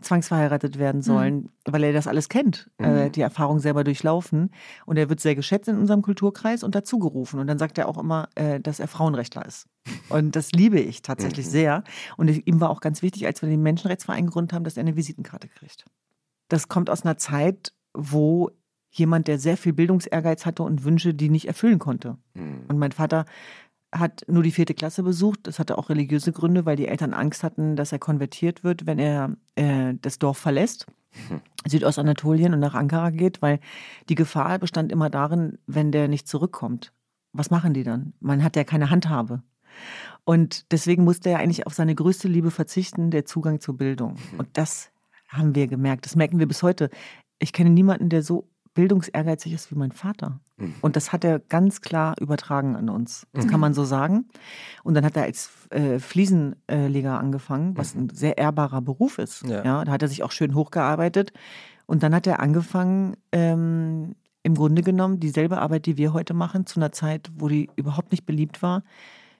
zwangsverheiratet werden sollen, mhm. weil er das alles kennt, äh, mhm. äh, die Erfahrung selber durchlaufen. Und er wird sehr geschätzt in unserem Kulturkreis und dazugerufen. Und dann sagt er auch immer, äh, dass er Frauenrechtler ist. Und das liebe ich tatsächlich mhm. sehr. Und ihm war auch ganz wichtig, als wir den Menschenrechtsverein gegründet haben, dass er eine Visitenkarte kriegt. Das kommt aus einer Zeit, wo jemand, der sehr viel Bildungsehrgeiz hatte und Wünsche, die nicht erfüllen konnte. Mhm. Und mein Vater hat nur die vierte Klasse besucht. Das hatte auch religiöse Gründe, weil die Eltern Angst hatten, dass er konvertiert wird, wenn er äh, das Dorf verlässt. Hm. Südostanatolien und nach Ankara geht, weil die Gefahr bestand immer darin, wenn der nicht zurückkommt. Was machen die dann? Man hat ja keine Handhabe. Und deswegen musste er eigentlich auf seine größte Liebe verzichten, der Zugang zur Bildung. Hm. Und das haben wir gemerkt. Das merken wir bis heute. Ich kenne niemanden, der so bildungsehrgeizig ist wie mein Vater. Mhm. Und das hat er ganz klar übertragen an uns. Das mhm. kann man so sagen. Und dann hat er als äh, Fliesenleger angefangen, was mhm. ein sehr ehrbarer Beruf ist. Ja. ja. da hat er sich auch schön hochgearbeitet. Und dann hat er angefangen, ähm, im Grunde genommen dieselbe Arbeit, die wir heute machen, zu einer Zeit, wo die überhaupt nicht beliebt war,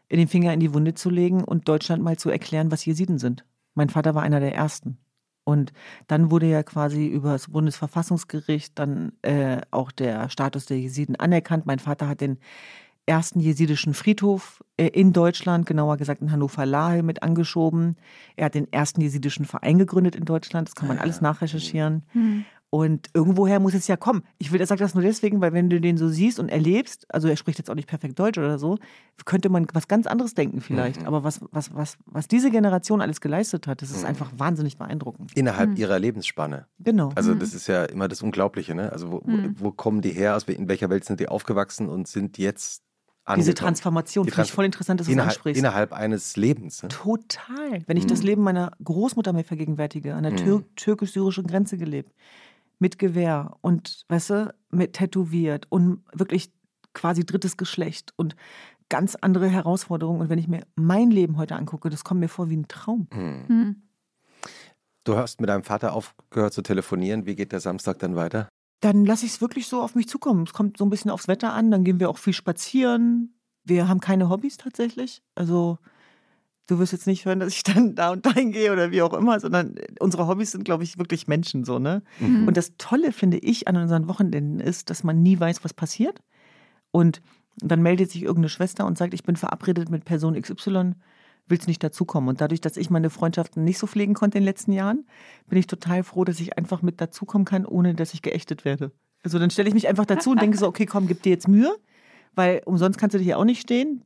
in den Finger in die Wunde zu legen und Deutschland mal zu erklären, was Jesiden sind. Mein Vater war einer der Ersten. Und dann wurde ja quasi über das Bundesverfassungsgericht dann äh, auch der Status der Jesiden anerkannt. Mein Vater hat den ersten jesidischen Friedhof äh, in Deutschland, genauer gesagt in Hannover-Lahe, mit angeschoben. Er hat den ersten jesidischen Verein gegründet in Deutschland. Das kann man alles nachrecherchieren. Mhm. Und irgendwoher muss es ja kommen. Ich will, er sagt das nur deswegen, weil wenn du den so siehst und erlebst, also er spricht jetzt auch nicht perfekt Deutsch oder so, könnte man was ganz anderes denken vielleicht. Mhm. Aber was, was, was, was diese Generation alles geleistet hat, das ist mhm. einfach wahnsinnig beeindruckend. Innerhalb mhm. ihrer Lebensspanne. Genau. Also das mhm. ist ja immer das Unglaubliche, ne? Also wo, mhm. wo kommen die her, in welcher Welt sind die aufgewachsen und sind jetzt Angekommen. Diese Transformation finde ich voll interessant, dass du innerhalb, es ansprichst. Innerhalb eines Lebens. Ne? Total. Wenn ich mhm. das Leben meiner Großmutter mir vergegenwärtige, an der Tür türkisch-syrischen Grenze gelebt, mit Gewehr und, weißt du, mit tätowiert und wirklich quasi drittes Geschlecht und ganz andere Herausforderungen. Und wenn ich mir mein Leben heute angucke, das kommt mir vor wie ein Traum. Hm. Hm. Du hast mit deinem Vater aufgehört zu telefonieren. Wie geht der Samstag dann weiter? Dann lasse ich es wirklich so auf mich zukommen. Es kommt so ein bisschen aufs Wetter an. Dann gehen wir auch viel spazieren. Wir haben keine Hobbys tatsächlich. Also du wirst jetzt nicht hören, dass ich dann da und dahin gehe oder wie auch immer, sondern unsere Hobbys sind, glaube ich, wirklich Menschen so, ne? Mhm. Und das Tolle, finde ich, an unseren Wochenenden ist, dass man nie weiß, was passiert. Und dann meldet sich irgendeine Schwester und sagt, ich bin verabredet mit Person XY, willst nicht dazukommen. Und dadurch, dass ich meine Freundschaften nicht so pflegen konnte in den letzten Jahren, bin ich total froh, dass ich einfach mit dazukommen kann, ohne dass ich geächtet werde. Also dann stelle ich mich einfach dazu und denke so, okay, komm, gib dir jetzt Mühe, weil umsonst kannst du dich ja auch nicht stehen.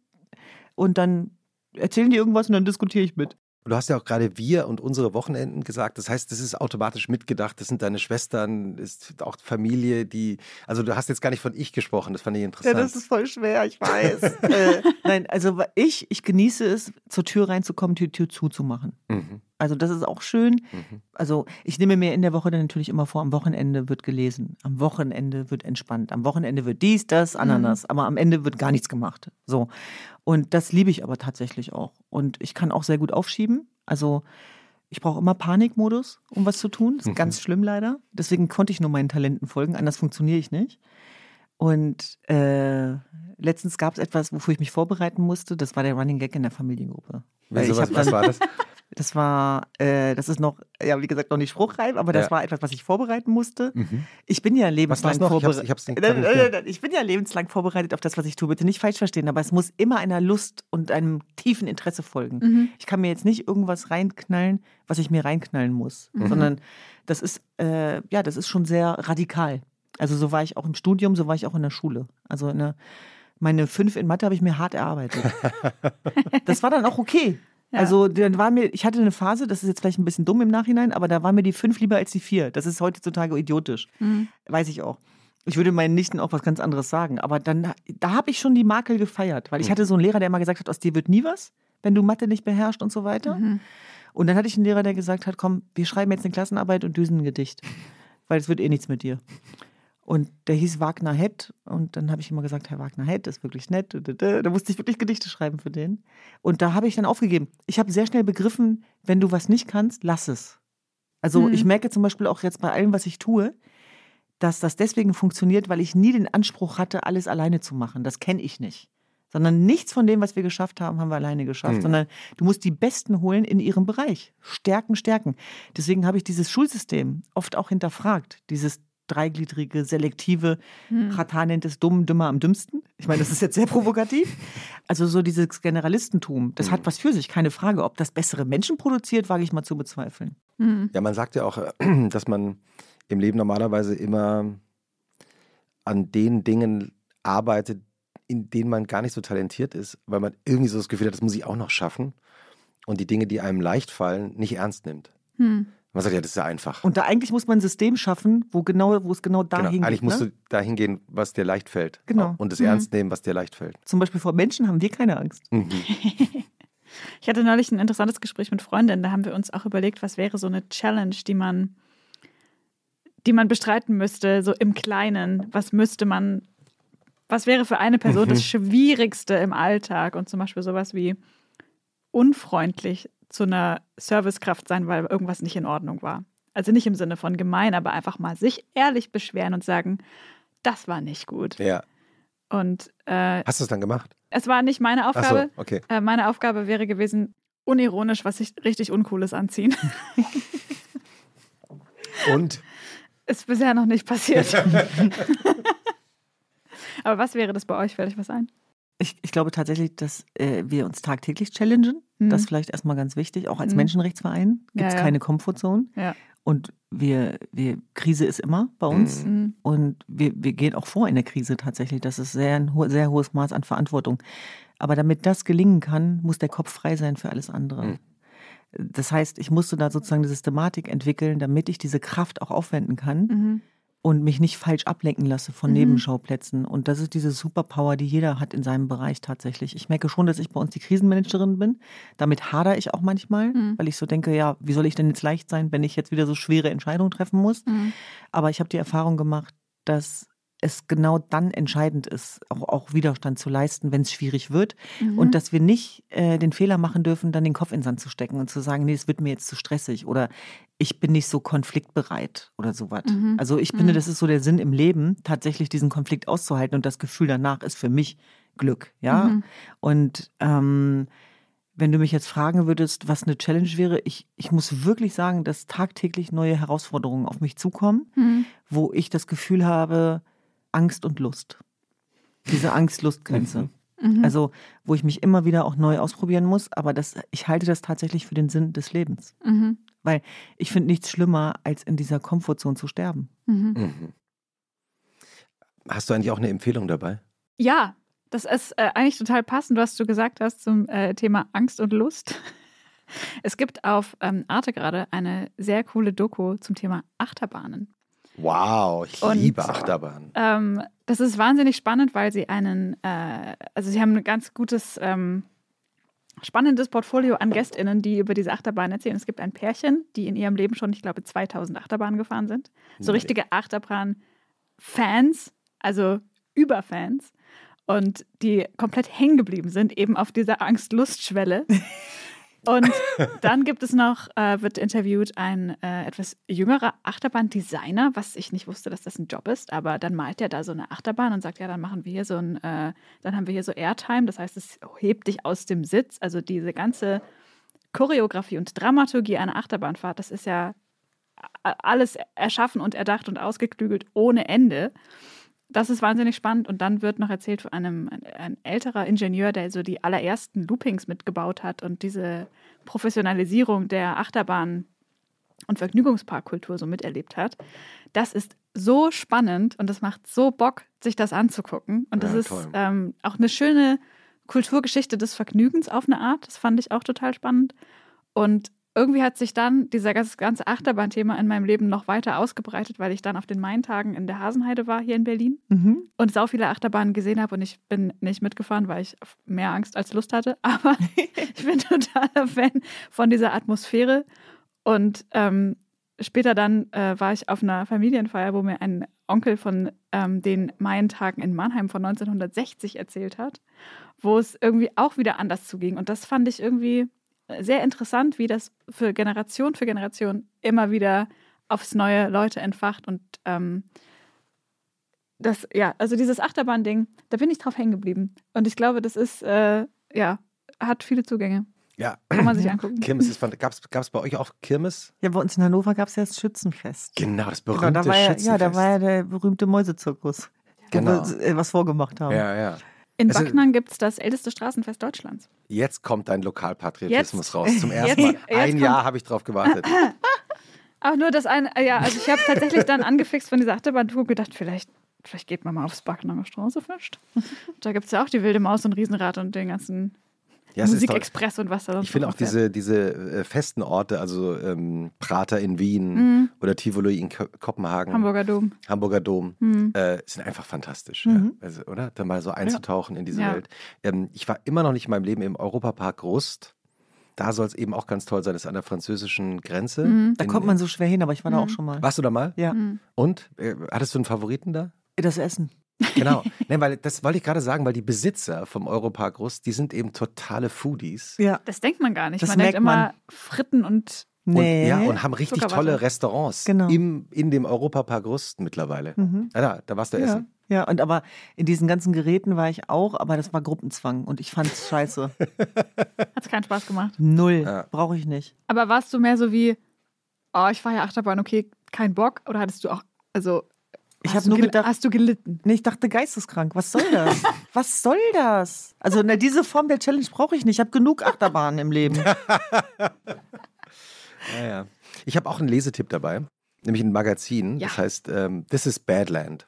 Und dann erzählen die irgendwas und dann diskutiere ich mit. Du hast ja auch gerade wir und unsere Wochenenden gesagt. Das heißt, das ist automatisch mitgedacht. Das sind deine Schwestern, ist auch Familie, die. Also du hast jetzt gar nicht von ich gesprochen. Das fand ich interessant. Ja, das ist voll schwer. Ich weiß. [laughs] äh, nein, also ich, ich genieße es, zur Tür reinzukommen, die Tür zuzumachen. Mhm. Also das ist auch schön. Mhm. Also ich nehme mir in der Woche dann natürlich immer vor, am Wochenende wird gelesen, am Wochenende wird entspannt, am Wochenende wird dies, das, Ananas, mhm. aber am Ende wird gar nichts gemacht. So. Und das liebe ich aber tatsächlich auch. Und ich kann auch sehr gut aufschieben. Also ich brauche immer Panikmodus, um was zu tun. Das ist mhm. ganz [laughs] schlimm leider. Deswegen konnte ich nur meinen Talenten folgen, anders funktioniere ich nicht. Und äh, letztens gab es etwas, wofür ich mich vorbereiten musste. Das war der Running Gag in der Familiengruppe. Wieso, was, was war das? [laughs] Das war, äh, das ist noch, ja, wie gesagt, noch nicht spruchreif, aber das ja. war etwas, was ich vorbereiten musste. Mhm. Ich bin ja lebenslang vorbereitet. Ich, ich, ich, bin ja lebenslang vorbereitet auf das, was ich tue. Bitte nicht falsch verstehen, aber es muss immer einer Lust und einem tiefen Interesse folgen. Mhm. Ich kann mir jetzt nicht irgendwas reinknallen, was ich mir reinknallen muss, mhm. sondern das ist, äh, ja, das ist schon sehr radikal. Also so war ich auch im Studium, so war ich auch in der Schule. Also eine, meine fünf in Mathe habe ich mir hart erarbeitet. [laughs] das war dann auch okay. Ja. Also dann war mir, ich hatte eine Phase, das ist jetzt vielleicht ein bisschen dumm im Nachhinein, aber da war mir die fünf lieber als die vier. Das ist heutzutage idiotisch. Mhm. Weiß ich auch. Ich würde meinen Nichten auch was ganz anderes sagen. Aber dann, da habe ich schon die Makel gefeiert, weil ich mhm. hatte so einen Lehrer, der immer gesagt hat, aus dir wird nie was, wenn du Mathe nicht beherrschst und so weiter. Mhm. Und dann hatte ich einen Lehrer, der gesagt hat, komm, wir schreiben jetzt eine Klassenarbeit und düsen ein Gedicht, weil es wird eh nichts mit dir. Und der hieß Wagner Hett. Und dann habe ich immer gesagt, Herr Wagner Hett ist wirklich nett. Da musste ich wirklich Gedichte schreiben für den. Und da habe ich dann aufgegeben. Ich habe sehr schnell begriffen, wenn du was nicht kannst, lass es. Also mhm. ich merke zum Beispiel auch jetzt bei allem, was ich tue, dass das deswegen funktioniert, weil ich nie den Anspruch hatte, alles alleine zu machen. Das kenne ich nicht sondern nichts von dem, was wir geschafft haben, haben wir alleine geschafft, mhm. sondern du musst die Besten holen in ihrem Bereich. Stärken, stärken. Deswegen habe ich dieses Schulsystem oft auch hinterfragt, dieses dreigliedrige, selektive, hm. Ratan nennt es dumm, dümmer am dümmsten. Ich meine, das ist jetzt sehr provokativ. [laughs] Also so dieses Generalistentum, das hm. hat was für sich, keine Frage. Ob das bessere Menschen produziert, wage ich mal zu bezweifeln. Hm. Ja, man sagt ja auch, [clears throat] dass man im Leben normalerweise immer an den Dingen arbeitet, in denen man gar nicht so talentiert ist, weil man irgendwie so das Gefühl hat, das muss ich auch noch schaffen und die Dinge, die einem leicht fallen, nicht ernst nimmt. Hm. Man sagt ja, das ist ja einfach. Und da eigentlich muss man ein System schaffen, wo genau, wo es genau dahin genau. geht. Eigentlich musst ne? du dahin gehen, was dir leicht fällt. Genau. Und es mhm. ernst nehmen, was dir leicht fällt. Zum Beispiel vor Menschen haben wir keine Angst. Mhm. [laughs] ich hatte neulich ein interessantes Gespräch mit Freundinnen, da haben wir uns auch überlegt, was wäre so eine Challenge, die man, die man bestreiten müsste, so im Kleinen. Was müsste man was wäre für eine Person mhm. das Schwierigste im Alltag? Und zum Beispiel sowas wie unfreundlich zu einer Servicekraft sein, weil irgendwas nicht in Ordnung war. Also nicht im Sinne von gemein, aber einfach mal sich ehrlich beschweren und sagen, das war nicht gut. Ja. Und äh, hast du es dann gemacht? Es war nicht meine Aufgabe. So, okay. Äh, meine Aufgabe wäre gewesen, unironisch was ich richtig Uncooles anziehen. [laughs] Und? Ist bisher noch nicht passiert. [laughs] Aber was wäre das bei euch? Fällt euch was ein? Ich, ich glaube tatsächlich, dass äh, wir uns tagtäglich challengen. Mhm. Das ist vielleicht erstmal ganz wichtig. Auch als mhm. Menschenrechtsverein gibt es ja, ja. keine Comfortzone. Ja. Und wir, wir, Krise ist immer bei uns. Mhm. Und wir, wir gehen auch vor in der Krise tatsächlich. Das ist sehr, ein ho sehr hohes Maß an Verantwortung. Aber damit das gelingen kann, muss der Kopf frei sein für alles andere. Mhm. Das heißt, ich musste da sozusagen eine Systematik entwickeln, damit ich diese Kraft auch aufwenden kann mhm und mich nicht falsch ablenken lasse von mhm. Nebenschauplätzen. Und das ist diese Superpower, die jeder hat in seinem Bereich tatsächlich. Ich merke schon, dass ich bei uns die Krisenmanagerin bin. Damit hadere ich auch manchmal, mhm. weil ich so denke, ja, wie soll ich denn jetzt leicht sein, wenn ich jetzt wieder so schwere Entscheidungen treffen muss? Mhm. Aber ich habe die Erfahrung gemacht, dass es genau dann entscheidend ist, auch, auch Widerstand zu leisten, wenn es schwierig wird. Mhm. Und dass wir nicht äh, den Fehler machen dürfen, dann den Kopf in den Sand zu stecken und zu sagen, nee, es wird mir jetzt zu stressig oder ich bin nicht so konfliktbereit oder sowas. Mhm. Also ich finde, mhm. das ist so der Sinn im Leben, tatsächlich diesen Konflikt auszuhalten und das Gefühl danach ist für mich Glück, ja. Mhm. Und ähm, wenn du mich jetzt fragen würdest, was eine Challenge wäre, ich, ich muss wirklich sagen, dass tagtäglich neue Herausforderungen auf mich zukommen, mhm. wo ich das Gefühl habe, Angst und Lust. Diese Angst-Lust-Grenze. Mhm. mhm. Also, wo ich mich immer wieder auch neu ausprobieren muss, aber das, ich halte das tatsächlich für den Sinn des Lebens. Mhm. Weil ich finde nichts schlimmer, als in dieser Komfortzone zu sterben. Mhm. mhm. Hast du eigentlich auch eine Empfehlung dabei? Ja, das ist äh, eigentlich total passend, was du gesagt hast zum äh, Thema Angst und Lust. [laughs] Es gibt auf ähm, Arte gerade eine sehr coole Doku zum Thema Achterbahnen. Wow, ich und, liebe Achterbahn. Ähm, das ist wahnsinnig spannend, weil sie einen, äh, also sie haben ein ganz gutes, ähm, spannendes Portfolio an GästInnen, die über diese Achterbahn erzählen. Es gibt ein Pärchen, die in ihrem Leben schon, ich glaube, 2000 Achterbahnen gefahren sind. So nee. richtige Achterbahn-Fans, also Überfans. Und die komplett hängen geblieben sind, eben auf dieser Angst-Lust-Schwelle. [laughs] Und dann gibt es noch, äh, wird interviewt ein äh, etwas jüngerer Achterbahndesigner, was ich nicht wusste, dass das ein Job ist, aber dann malt er da so eine Achterbahn und sagt, ja, dann machen wir hier so ein, äh, dann haben wir hier so Airtime, das heißt, es hebt dich aus dem Sitz. Also diese ganze Choreografie und Dramaturgie einer Achterbahnfahrt, das ist ja alles erschaffen und erdacht und ausgeklügelt ohne Ende das ist wahnsinnig spannend. Und dann wird noch erzählt von einem ein älterer Ingenieur, der so die allerersten Loopings mitgebaut hat und diese Professionalisierung der Achterbahn- und Vergnügungsparkkultur so miterlebt hat. Das ist so spannend und es macht so Bock, sich das anzugucken. Und das ja, ist ähm, auch eine schöne Kulturgeschichte des Vergnügens auf eine Art. Das fand ich auch total spannend. Und irgendwie hat sich dann dieser ganze Achterbahnthema in meinem Leben noch weiter ausgebreitet, weil ich dann auf den Maintagen in der Hasenheide war hier in Berlin mhm. und sau viele Achterbahnen gesehen habe und ich bin nicht mitgefahren, weil ich mehr Angst als Lust hatte. [laughs] Aber ich bin totaler Fan von dieser Atmosphäre. Und ähm, später dann äh, war ich auf einer Familienfeier, wo mir ein Onkel von ähm, den Maintagen in Mannheim von 1960 erzählt hat, wo es irgendwie auch wieder anders zuging. Und das fand ich irgendwie sehr interessant, wie das für Generation für Generation immer wieder aufs neue Leute entfacht und ähm, das, ja, also dieses Achterbahn-Ding, da bin ich drauf hängen geblieben. Und ich glaube, das ist, äh, ja, hat viele Zugänge. Ja. Kann man sich angucken. [laughs] Kirmes ist, gab es bei euch auch Kirmes? Ja, bei uns in Hannover gab es ja das Schützenfest. Genau, das berühmte genau, da war ja, Schützenfest. Ja, da war ja der berühmte Mäusezirkus, Genau. wo wir äh, was vorgemacht haben. Ja, ja. In Es ist- Backnang gibt es das älteste Straßenfest Deutschlands. Jetzt kommt dein Lokalpatriotismus Jetzt- raus. Zum [laughs] ersten Mal. Ein Jahr habe ich drauf gewartet. [laughs] Ach, nur das eine, äh, ja, also ich habe tatsächlich dann angefixt von dieser Achterbahntour gedacht, vielleicht, vielleicht geht man mal aufs Backenanger Straßefest. Da gibt es ja auch die wilde Maus und Riesenrad und den ganzen Ja. Musikexpress und was da sonst Ich finde auch diese, diese äh, festen Orte, also ähm, Prater in Wien Mhm. oder Tivoli in Ko Kopenhagen, Hamburger Dom. Hamburger Dom, Mhm. äh, sind einfach fantastisch, Mhm. ja. also, oder? Da mal so einzutauchen in diese Ja. Welt. Ähm, ich war immer noch nicht in meinem Leben im Europapark Rust. Da soll es eben auch ganz toll sein, das ist an der französischen Grenze. Mhm. Da In- kommt man so schwer hin, aber ich war da Mhm. auch schon mal. Warst du da mal? Ja, Mhm. Und? Äh, hattest du einen Favoriten da? das Essen. Genau. [laughs] nee, weil das wollte ich gerade sagen, weil die Besitzer vom Europark Rust, die sind eben totale Foodies. Ja. Das denkt man gar nicht. Das man denkt merkt man. immer Fritten und Und, Nee. ja, und haben richtig tolle Restaurants Genau. im, in dem Europapark Rust mittlerweile. Mhm. Ja, da, da warst du Ja. essen. ja, und aber in diesen ganzen Geräten war ich auch, aber das war Gruppenzwang und ich fand's scheiße. [laughs] hat es keinen Spaß gemacht. Null. Ja. Brauche ich nicht. Aber warst du mehr so wie, oh, ich fahre ja Achterbahn, okay, kein Bock? Oder hattest du auch, also, Ich habe nur gedacht, hast du gelitten? nee, ich dachte geisteskrank. Was soll das? [laughs] Was soll das? Also na, diese Form der Challenge brauche ich nicht. Ich habe genug Achterbahnen im Leben. [laughs] Ja, ja. Ich habe auch einen Lesetipp dabei, nämlich ein Magazin, Ja. das heißt ähm, This is Badland.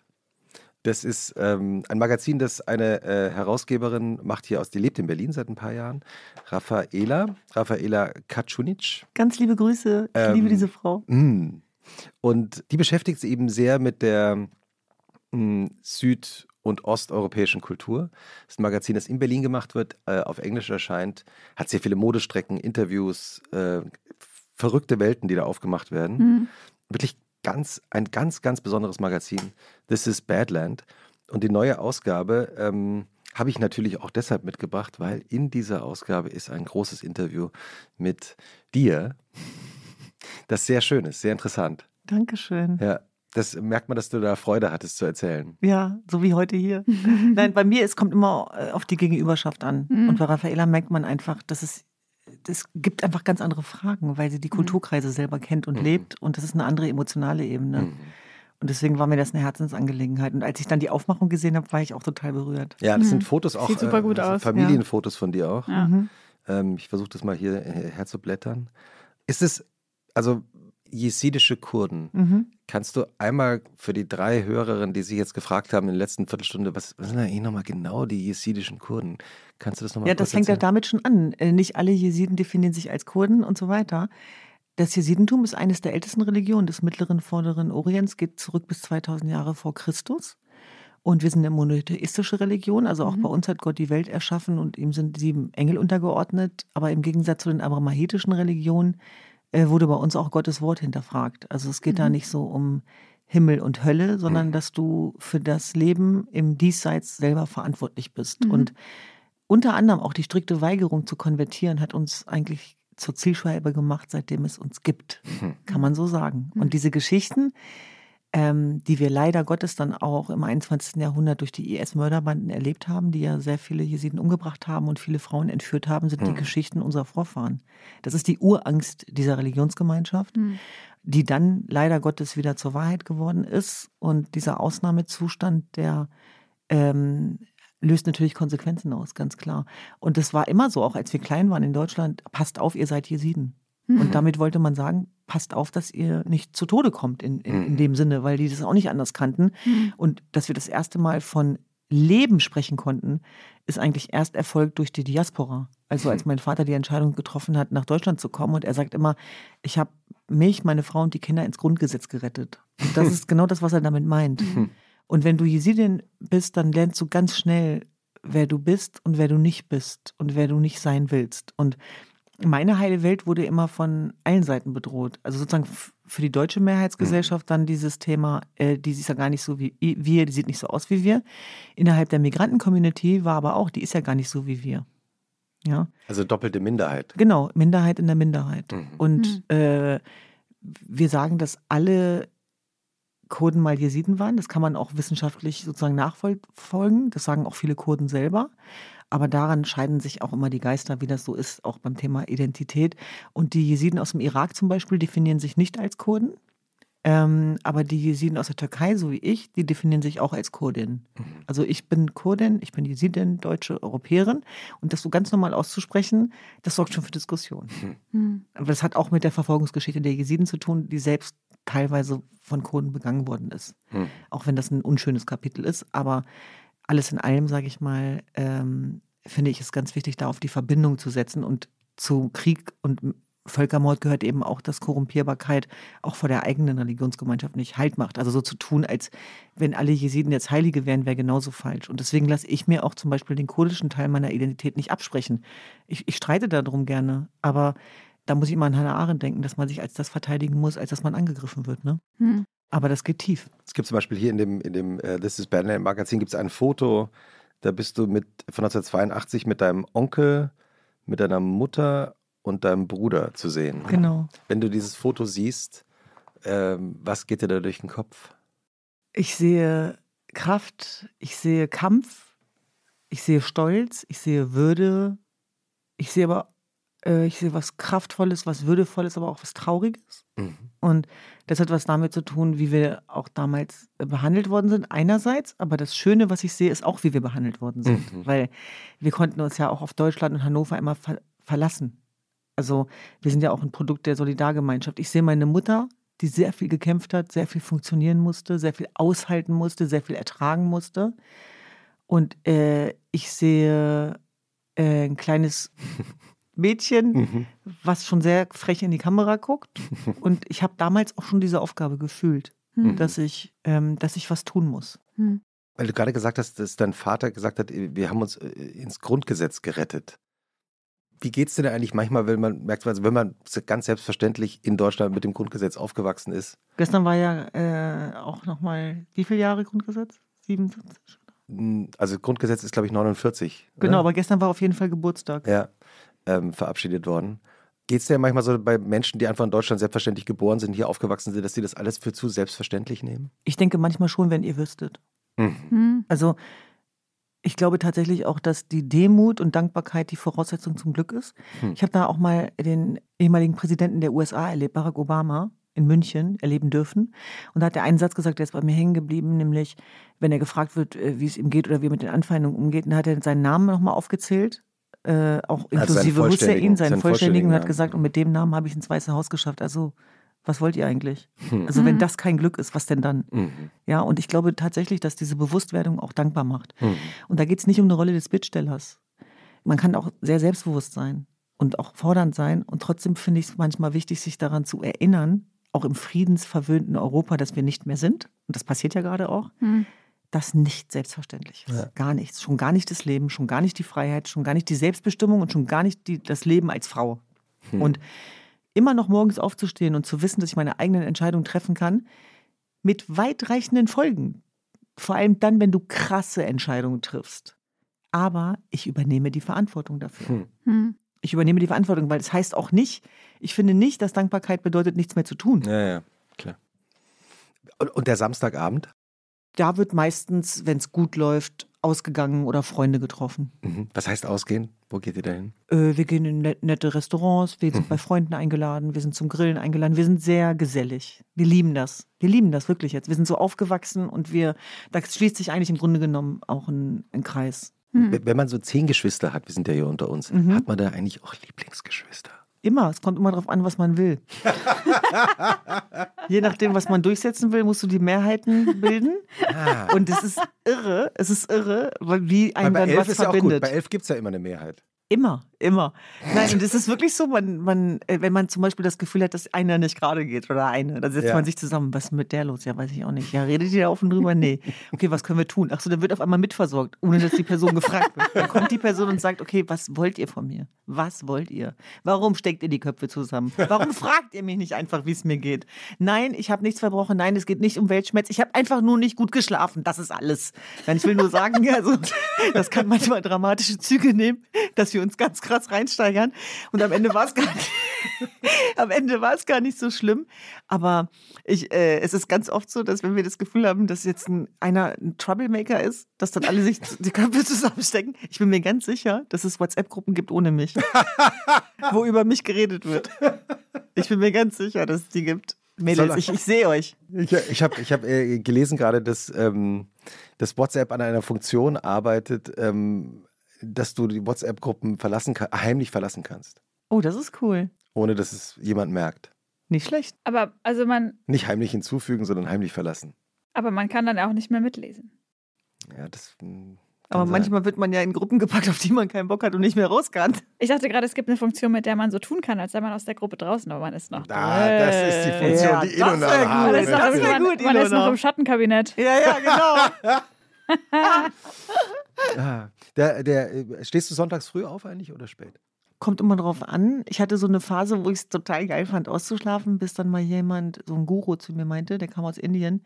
Das ist ähm, ein Magazin, das eine äh, Herausgeberin macht hier aus, die lebt in Berlin seit ein paar Jahren, Rafaela, Rafaela Kaczunic. Ganz liebe Grüße. Ich Ähm, liebe diese Frau. Mm. Und die beschäftigt sich eben sehr mit der mm, süd- und osteuropäischen Kultur. Das ist ein Magazin, das in Berlin gemacht wird, äh, auf Englisch erscheint, hat sehr viele Modestrecken, Interviews, äh, verrückte Welten, die da aufgemacht werden. Mhm. Wirklich ganz, ein ganz, ganz besonderes Magazin. This is Badland. Und die neue Ausgabe ähm, habe ich natürlich auch deshalb mitgebracht, weil in dieser Ausgabe ist ein großes Interview mit dir, das sehr schön ist, sehr interessant. Dankeschön. Ja, das merkt man, dass du da Freude hattest zu erzählen. Ja, so wie heute hier. [laughs] Nein, bei mir, es kommt immer äh, auf die Gegenüberschaft an. Mhm. Und bei Raffaella merkt man einfach, dass es, es gibt einfach ganz andere Fragen, weil sie die Kulturkreise selber kennt und Mhm. lebt. Und das ist eine andere emotionale Ebene. Mhm. Und deswegen war mir das eine Herzensangelegenheit. Und als ich dann die Aufmachung gesehen habe, war ich auch total berührt. Ja, das Mhm. sind Fotos auch. Sieht super gut äh, aus, Familienfotos von dir auch. Ja. Mhm. Ähm, ich versuche das mal hier äh, herzublättern. Ist es, also jesidische Kurden, Mhm. kannst du einmal für die drei Hörerinnen, die sich jetzt gefragt haben in der letzten Viertelstunde, was, was sind eigentlich nochmal genau die jesidischen Kurden? Kannst du das nochmal Ja, das fängt ja erzählen? damit schon an. Äh, Nicht alle Jesiden definieren sich als Kurden und so weiter. Das Jesidentum ist eines der ältesten Religionen des mittleren, vorderen Orients, geht zurück bis 2000 Jahre vor Christus. Und wir sind eine monotheistische Religion, also auch Mhm. bei uns hat Gott die Welt erschaffen und ihm sind sieben Engel untergeordnet. Aber im Gegensatz zu den abrahamitischen Religionen äh, wurde bei uns auch Gottes Wort hinterfragt. Also es geht da Mhm. nicht so um Himmel und Hölle, sondern dass du für das Leben im Diesseits selber verantwortlich bist. Mhm. Und unter anderem auch die strikte Weigerung zu konvertieren hat uns eigentlich zur Zielscheibe gemacht, seitdem es uns gibt, Hm. kann man so sagen. Mhm. Und diese Geschichten, ähm, die wir leider Gottes dann auch im 21. Jahrhundert durch die IS-Mörderbanden erlebt haben, die ja sehr viele Jesiden umgebracht haben und viele Frauen entführt haben, sind die Mhm. Geschichten unserer Vorfahren. Das ist die Urangst dieser Religionsgemeinschaft Mhm. die dann leider Gottes wieder zur Wahrheit geworden ist. Und dieser Ausnahmezustand, der ähm, löst natürlich Konsequenzen aus, ganz klar. Und das war immer so, auch als wir klein waren in Deutschland, passt auf, ihr seid Jesiden. Mhm. Und damit wollte man sagen, passt auf, dass ihr nicht zu Tode kommt in, in, in Mhm. dem Sinne, weil die das auch nicht anders kannten. Mhm. Und dass wir das erste Mal von Leben sprechen konnten, ist eigentlich erst erfolgt durch die Diaspora. Also als [laughs] mein Vater die Entscheidung getroffen hat, nach Deutschland zu kommen und er sagt immer, ich habe mich, meine Frau und die Kinder ins Grundgesetz gerettet. Und das ist [laughs] genau das, was er damit meint. Mhm. Und wenn du Jesidin bist, dann lernst du ganz schnell, wer du bist und wer du nicht bist und wer du nicht sein willst. Und meine heile Welt wurde immer von allen Seiten bedroht. Also sozusagen für die deutsche Mehrheitsgesellschaft dann dieses Thema, äh, die ist ja gar nicht so wie wir, die sieht nicht so aus wie wir. Innerhalb der Migranten-Community war aber auch, die ist ja gar nicht so wie wir. Ja, Also doppelte Minderheit. genau, Minderheit in der Minderheit. Mhm. Und äh, wir sagen, dass alle Kurden mal Jesiden waren. Das kann man auch wissenschaftlich sozusagen nachverfolgen. Das sagen auch viele Kurden selber. Aber daran scheiden sich auch immer die Geister, wie das so ist, auch beim Thema Identität. Und die Jesiden aus dem Irak zum Beispiel definieren sich nicht als Kurden. Ähm, aber die Jesiden aus der Türkei, so wie ich, die definieren sich auch als Kurdin. Mhm. Also ich bin Kurdin, ich bin Jesidin, deutsche Europäerin. Und das so ganz normal auszusprechen, das sorgt schon für Diskussionen. Mhm. mhm. Aber das hat auch mit der Verfolgungsgeschichte der Jesiden zu tun, die selbst teilweise von Kurden begangen worden ist. Mhm. Auch wenn das ein unschönes Kapitel ist. Aber alles in allem, sage ich mal, ähm, finde ich es ganz wichtig, da auf die Verbindung zu setzen und zu Krieg und Völkermord gehört eben auch, dass Korrumpierbarkeit auch vor der eigenen Religionsgemeinschaft nicht Halt macht. Also so zu tun, als wenn alle Jesiden jetzt Heilige wären, wäre genauso falsch. Und deswegen lasse ich mir auch zum Beispiel den kurdischen Teil meiner Identität nicht absprechen. Ich, ich streite darum gerne, aber da muss ich immer an Hannah Arendt denken, dass man sich als das verteidigen muss, als dass man angegriffen wird. Ne? Hm. Aber das geht tief. Es gibt zum Beispiel hier in dem, in dem uh, This is Badland Magazin gibt es ein Foto, da bist du mit von 1982 mit deinem Onkel, mit deiner Mutter und deinem Bruder zu sehen. Genau. Wenn du dieses Foto siehst, ähm, was geht dir da durch den Kopf? Ich sehe Kraft, ich sehe Kampf, ich sehe Stolz, ich sehe Würde, ich sehe aber äh, ich sehe was Kraftvolles, was Würdevolles, aber auch was Trauriges. Mhm. Und das hat was damit zu tun, wie wir auch damals äh, behandelt worden sind, einerseits. Aber das Schöne, was ich sehe, ist auch, wie wir behandelt worden sind. Mhm. Weil wir konnten uns ja auch auf Deutschland und Hannover immer ver verlassen. Also wir sind ja auch ein Produkt der Solidargemeinschaft. Ich sehe meine Mutter, die sehr viel gekämpft hat, sehr viel funktionieren musste, sehr viel aushalten musste, sehr viel ertragen musste. Und äh, ich sehe äh, ein kleines [laughs] Mädchen, mhm. was schon sehr frech in die Kamera guckt. [laughs] Und ich habe damals auch schon diese Aufgabe gefühlt, mhm. dass, ich, ähm, dass ich was tun muss. Mhm. Weil du gerade gesagt hast, dass dein Vater gesagt hat, wir haben uns äh, ins Grundgesetz gerettet. Wie geht es denn eigentlich manchmal, wenn man merkt, also wenn man ganz selbstverständlich in Deutschland mit dem Grundgesetz aufgewachsen ist? Gestern war ja äh, auch nochmal, wie viele Jahre Grundgesetz? 77? Hm, also Grundgesetz ist, glaube ich, 49. Genau, oder? aber gestern war auf jeden Fall Geburtstag. Ja, ähm, verabschiedet worden. Geht es dir manchmal so bei Menschen, die einfach in Deutschland selbstverständlich geboren sind, hier aufgewachsen sind, dass sie das alles für zu selbstverständlich nehmen? Ich denke manchmal schon, wenn ihr wüsstet. Mhm. Also ich glaube tatsächlich auch, dass die Demut und Dankbarkeit die Voraussetzung zum Glück ist. Hm. Ich habe da auch mal den ehemaligen Präsidenten der USA erlebt, Barack Obama in München erleben dürfen. Und da hat er einen Satz gesagt, der ist bei mir hängen geblieben, nämlich, wenn er gefragt wird, äh, wie es ihm geht oder wie er mit den Anfeindungen umgeht, dann hat er seinen Namen nochmal aufgezählt, äh, auch inklusive also Hussein, seinen, seinen vollständigen, und hat gesagt, und mit dem Namen habe ich ins Weiße Haus geschafft. Also was wollt ihr eigentlich? Hm. Also wenn mhm. das kein Glück ist, was denn dann? Mhm. Ja, und ich glaube tatsächlich, dass diese Bewusstwerdung auch dankbar macht. Mhm. Und da geht es nicht um eine Rolle des Bittstellers. Man kann auch sehr selbstbewusst sein und auch fordernd sein. Und trotzdem finde ich es manchmal wichtig, sich daran zu erinnern, auch im friedensverwöhnten Europa, dass wir nicht mehr sind. Und das passiert ja gerade auch. Das nicht selbstverständlich ist. Ja. Gar nichts. Schon gar nicht das Leben, schon gar nicht die Freiheit, schon gar nicht die Selbstbestimmung und schon gar nicht die, das Leben als Frau. Hm. Und immer noch morgens aufzustehen und zu wissen, dass ich meine eigenen Entscheidungen treffen kann, mit weitreichenden Folgen. Vor allem dann, wenn du krasse Entscheidungen triffst. Aber ich übernehme die Verantwortung dafür. Hm. hm. Ich übernehme die Verantwortung, weil es das heißt auch nicht, ich finde nicht, dass Dankbarkeit bedeutet, nichts mehr zu tun. Ja, ja, klar. Und der Samstagabend? Da wird meistens, wenn es gut läuft, ausgegangen oder Freunde getroffen. Mhm. Was heißt ausgehen? Wo geht ihr da hin? Äh, wir gehen in nette Restaurants, wir sind mhm. bei Freunden eingeladen, wir sind zum Grillen eingeladen, wir sind sehr gesellig. Wir lieben das. Wir lieben das wirklich jetzt. Wir sind so aufgewachsen und wir, da schließt sich eigentlich im Grunde genommen auch ein, ein Kreis. Mhm. Wenn man so zehn Geschwister hat, wir sind ja hier unter uns, mhm. hat man da eigentlich auch Lieblingsgeschwister? Immer. Es kommt immer darauf an, was man will. [laughs] Je nachdem, was man durchsetzen will, musst du die Mehrheiten bilden. Ah. Und es ist irre. Es ist irre, wie ein dann was verbindet. Ja bei elf gibt es ja immer eine Mehrheit. Immer, immer. Nein, und es ist wirklich so, man, man, äh, wenn man zum Beispiel das Gefühl hat, dass einer nicht gerade geht oder eine, dann setzt ja. man sich zusammen. Was ist mit der los? Ja, weiß ich auch nicht. Ja, redet ihr da offen drüber? Nee. Okay, was können wir tun? Ach so, dann wird auf einmal mitversorgt, ohne dass die Person gefragt wird. Dann kommt die Person und sagt, okay, was wollt ihr von mir? Was wollt ihr? Warum steckt ihr die Köpfe zusammen? Warum fragt ihr mich nicht einfach, wie es mir geht? Nein, ich habe nichts verbrochen. Nein, es geht nicht um Weltschmerz. Ich habe einfach nur nicht gut geschlafen. Das ist alles. Nein, ich will nur sagen, [laughs] also, das kann manchmal dramatische Züge nehmen, dass wir uns ganz krass reinsteigern. Und am Ende war es gar nicht. [laughs] Am Ende war es gar nicht so schlimm. Aber ich, äh, es ist ganz oft so, dass wenn wir das Gefühl haben, dass jetzt ein, einer ein Troublemaker ist, dass dann alle sich die Köpfe zusammenstecken. Ich bin mir ganz sicher, dass es WhatsApp-Gruppen gibt ohne mich, [laughs] wo über mich geredet wird. Ich bin mir ganz sicher, dass es die gibt. Mädels, ich, ich sehe euch. Ich, ich habe ich hab, äh, gelesen gerade, dass, ähm, dass WhatsApp an einer Funktion arbeitet, ähm, dass du die WhatsApp-Gruppen verlassen heimlich verlassen kannst. Oh, das ist cool. Ohne dass es jemand merkt. Nicht schlecht. Aber also man. Nicht heimlich hinzufügen, sondern heimlich verlassen. Aber man kann dann auch nicht mehr mitlesen. Ja, das. Hm, aber sein. manchmal wird man ja in Gruppen gepackt, auf die man keinen Bock hat und nicht mehr raus kann. Ich dachte gerade, es gibt eine Funktion, mit der man so tun kann, als sei man aus der Gruppe draußen, aber man ist noch da. Ah, das ist die Funktion, ja, die Ilona hat. Man ist, man, gut, man ist noch im Schattenkabinett. Ja, ja, genau. [laughs] [laughs] ah, der, der, stehst du sonntags früh auf eigentlich oder spät? Kommt immer drauf an. Ich hatte so eine Phase, wo ich es total geil fand, auszuschlafen, bis dann mal jemand, so ein Guru zu mir meinte, der kam aus Indien,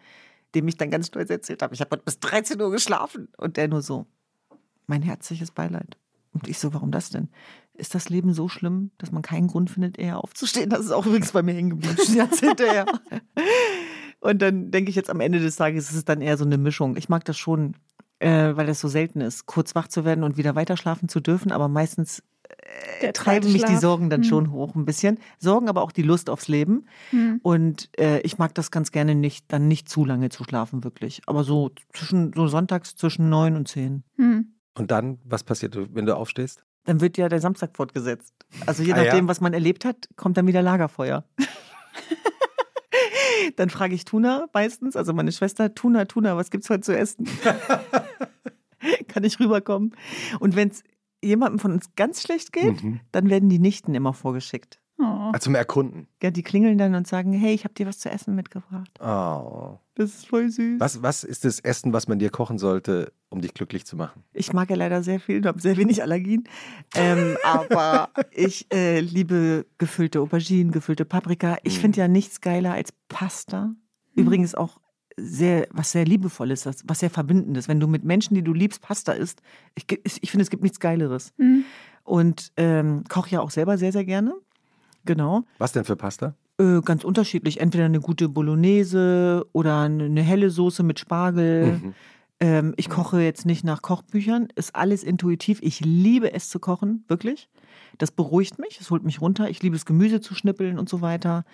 dem ich dann ganz stolz erzählt habe, ich habe bis 13 Uhr geschlafen. Und der nur so, mein herzliches Beileid. Und ich so, warum das denn? Ist das Leben so schlimm, dass man keinen Grund findet, eher aufzustehen? Das ist auch übrigens bei mir hängen geblieben, Jahrzehnte her. [laughs] Und dann denke ich jetzt am Ende des Tages ist es dann eher so eine Mischung. Ich mag das schon, äh, weil es so selten ist, kurz wach zu werden und wieder weiter schlafen zu dürfen, aber meistens äh, treiben mich die Sorgen dann hm. schon hoch ein bisschen. Sorgen aber auch die Lust aufs Leben. Hm. Und äh, ich mag das ganz gerne nicht, dann nicht zu lange zu schlafen, wirklich. Aber so zwischen, so sonntags zwischen neun und zehn. Hm. Und dann, was passiert, wenn du aufstehst? Dann wird ja der Samstag fortgesetzt. Also je nachdem, ah, ja? was man erlebt hat, kommt dann wieder Lagerfeuer. [laughs] [laughs] dann frage ich Tuna meistens, also meine Schwester, Tuna, Tuna, was gibt's heute zu essen? [laughs] Kann ich rüberkommen? Und wenn es jemandem von uns ganz schlecht geht, mhm. dann werden die Nichten immer vorgeschickt. Oh. Also zum Erkunden. Ja, die klingeln dann und sagen, hey, ich habe dir was zu essen mitgebracht. Oh. Das ist voll süß. Was, was ist das Essen, was man dir kochen sollte, um dich glücklich zu machen? Ich mag ja leider sehr viel und habe sehr wenig Allergien. Ähm, [laughs] aber ich äh, liebe gefüllte Auberginen, gefüllte Paprika. Ich mm. finde ja nichts geiler als Pasta. Übrigens auch sehr, was sehr liebevolles, was sehr verbindendes. Wenn du mit Menschen, die du liebst, Pasta isst, ich, ich finde, es gibt nichts Geileres. Mm. Und ähm, koche ja auch selber sehr, sehr gerne. Genau. Was denn für Pasta? Äh, ganz unterschiedlich. Entweder eine gute Bolognese oder eine helle Soße mit Spargel. Mhm. Ähm, ich koche jetzt nicht nach Kochbüchern. Ist alles intuitiv. Ich liebe es zu kochen, wirklich. Das beruhigt mich, es holt mich runter. Ich liebe es, Gemüse zu schnippeln und so weiter.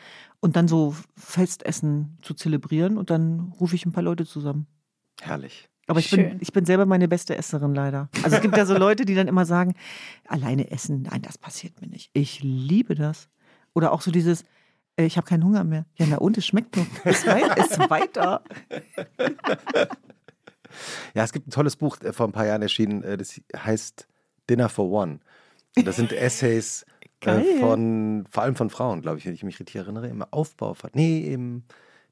Und dann so Festessen zu zelebrieren und dann rufe ich ein paar Leute zusammen. Herrlich. Aber ich bin, ich bin selber meine beste Esserin leider. Also es gibt ja so Leute, die dann immer sagen, alleine essen, nein, das passiert mir nicht. Ich liebe das. Oder auch so dieses, äh, ich habe keinen Hunger mehr. Ja, na und, es schmeckt doch. [laughs] Es weit, ist weiter. Ja, es gibt ein tolles Buch äh, vor ein paar Jahren erschienen, äh, das heißt Dinner for One. Und das sind Essays äh, von, vor allem von Frauen, glaube ich, wenn ich mich richtig erinnere, im Aufbau, nee, im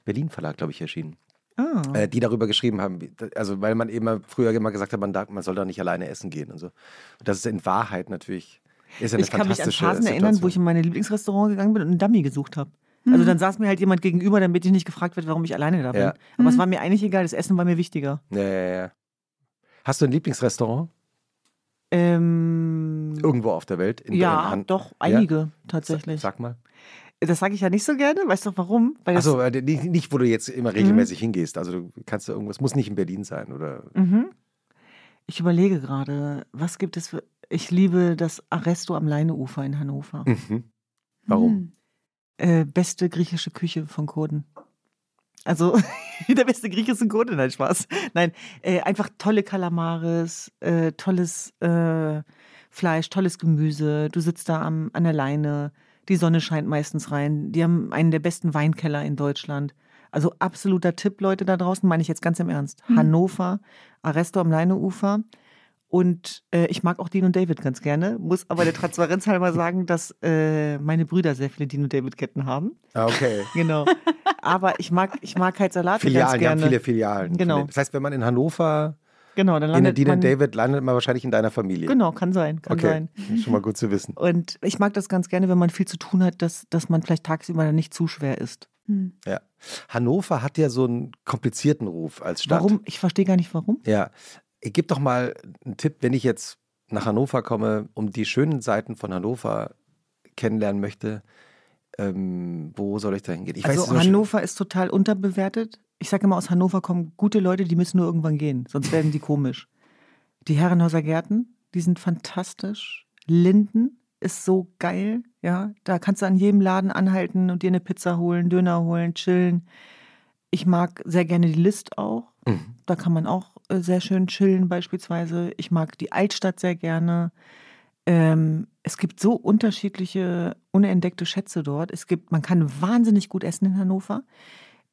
Berlin Verlag, glaube ich, erschienen. Oh. Äh, die darüber geschrieben haben, also weil man eben früher immer gesagt hat, man, darf, man soll da nicht alleine essen gehen und so. Und das ist in Wahrheit natürlich ist ja eine ich kann mich an Phasen erinnern, wo ich in meine Lieblingsrestaurant gegangen bin und einen Dummy gesucht habe. Also mhm. dann saß mir halt jemand gegenüber, damit ich nicht gefragt wird, warum ich alleine da bin. Ja. Aber mhm. es war mir eigentlich egal, das Essen war mir wichtiger. Ja, ja, ja. Hast du ein Lieblingsrestaurant? Ähm, Irgendwo auf der Welt? In ja, Hand? doch, einige ja? tatsächlich. Sag, sag mal. Das sage ich ja nicht so gerne. Weißt du warum? Achso, äh, nicht, nicht, wo du jetzt immer regelmäßig mhm. hingehst. Also du kannst du irgendwas, muss nicht in Berlin sein, oder? Mhm. Ich überlege gerade, was gibt es für. Ich liebe das Arresto am Leineufer in Hannover. Mhm. Warum? Mhm. Äh, beste griechische Küche von Kurden. Also [laughs] der beste griechische Kurden, nein, Spaß. Nein, äh, einfach tolle Kalamares, äh, tolles äh, Fleisch, tolles Gemüse. Du sitzt da am, an der Leine, die Sonne scheint meistens rein. Die haben einen der besten Weinkeller in Deutschland. Also absoluter Tipp, Leute da draußen, meine ich jetzt ganz im Ernst. Mhm. Hannover, Arresto am Leineufer. Und äh, ich mag auch Dean und David ganz gerne, muss aber der Transparenz halber sagen, dass äh, meine Brüder sehr viele Dean und David-Ketten haben. Ah, okay. Genau. Aber ich mag, ich mag halt Salate Filialen, ganz gerne. Ja, viele Filialen. Genau. Das heißt, wenn man in Hannover Genau, dann landet in Dean und David landet man wahrscheinlich in deiner Familie. Genau, kann sein, kann okay. sein. Schon mal gut zu wissen. Und ich mag das ganz gerne, wenn man viel zu tun hat, dass, dass man vielleicht tagsüber dann nicht zu schwer ist. Hm. Ja. Hannover hat ja so einen komplizierten Ruf als Stadt. Warum? Ich verstehe gar nicht warum. Ja, gib doch mal einen Tipp, wenn ich jetzt nach Hannover komme, um die schönen Seiten von Hannover kennenlernen möchte, ähm, wo soll ich da hingehen? Ich also weiß, Hannover ist total unterbewertet. Ich sage immer, aus Hannover kommen gute Leute, die müssen nur irgendwann gehen, sonst werden die komisch. Die Herrenhauser Gärten, die sind fantastisch. Linden ist so geil, ja. Da kannst du an jedem Laden anhalten und dir eine Pizza holen, Döner holen, chillen. Ich mag sehr gerne die List auch. Mhm. Da kann man auch äh, sehr schön chillen beispielsweise. Ich mag die Altstadt sehr gerne. Ähm, es gibt so unterschiedliche unentdeckte Schätze dort. Es gibt, man kann wahnsinnig gut essen in Hannover.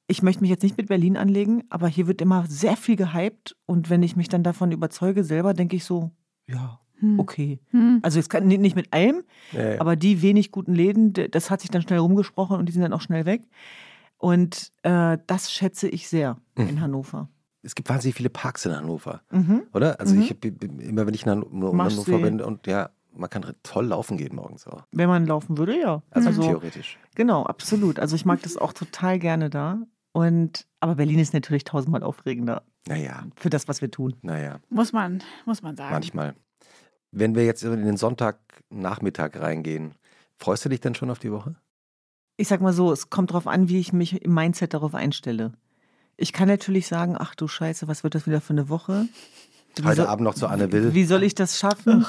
Ich möchte mich jetzt nicht mit Berlin anlegen, aber hier wird immer sehr viel gehypt und wenn ich mich dann davon überzeuge selber, denke ich so, ja, hm. okay. Hm. Also es kann nicht mit allem, ja, ja. aber die wenig guten Läden, das hat sich dann schnell rumgesprochen und die sind dann auch schnell weg. Und äh, das schätze ich sehr mhm. in Hannover. Es gibt wahnsinnig viele Parks in Hannover, mhm. oder? Also mhm. ich immer, wenn ich in Hannover bin und ja, man kann toll laufen gehen morgens auch. Wenn man laufen würde, ja. Also, also theoretisch. Genau, absolut. Also ich mag das auch total gerne da. Und aber Berlin ist natürlich tausendmal aufregender. Naja. Für das, was wir tun. Naja. Muss man, muss man sagen. Manchmal. Wenn wir jetzt in den Sonntagnachmittag reingehen, freust du dich denn schon auf die Woche? Ich sag mal so, es kommt darauf an, wie ich mich im Mindset darauf einstelle. Ich kann natürlich sagen, ach du Scheiße, was wird das wieder für eine Woche? Wie Heute soll, Abend noch zu Anne Will. Wie soll ich das schaffen?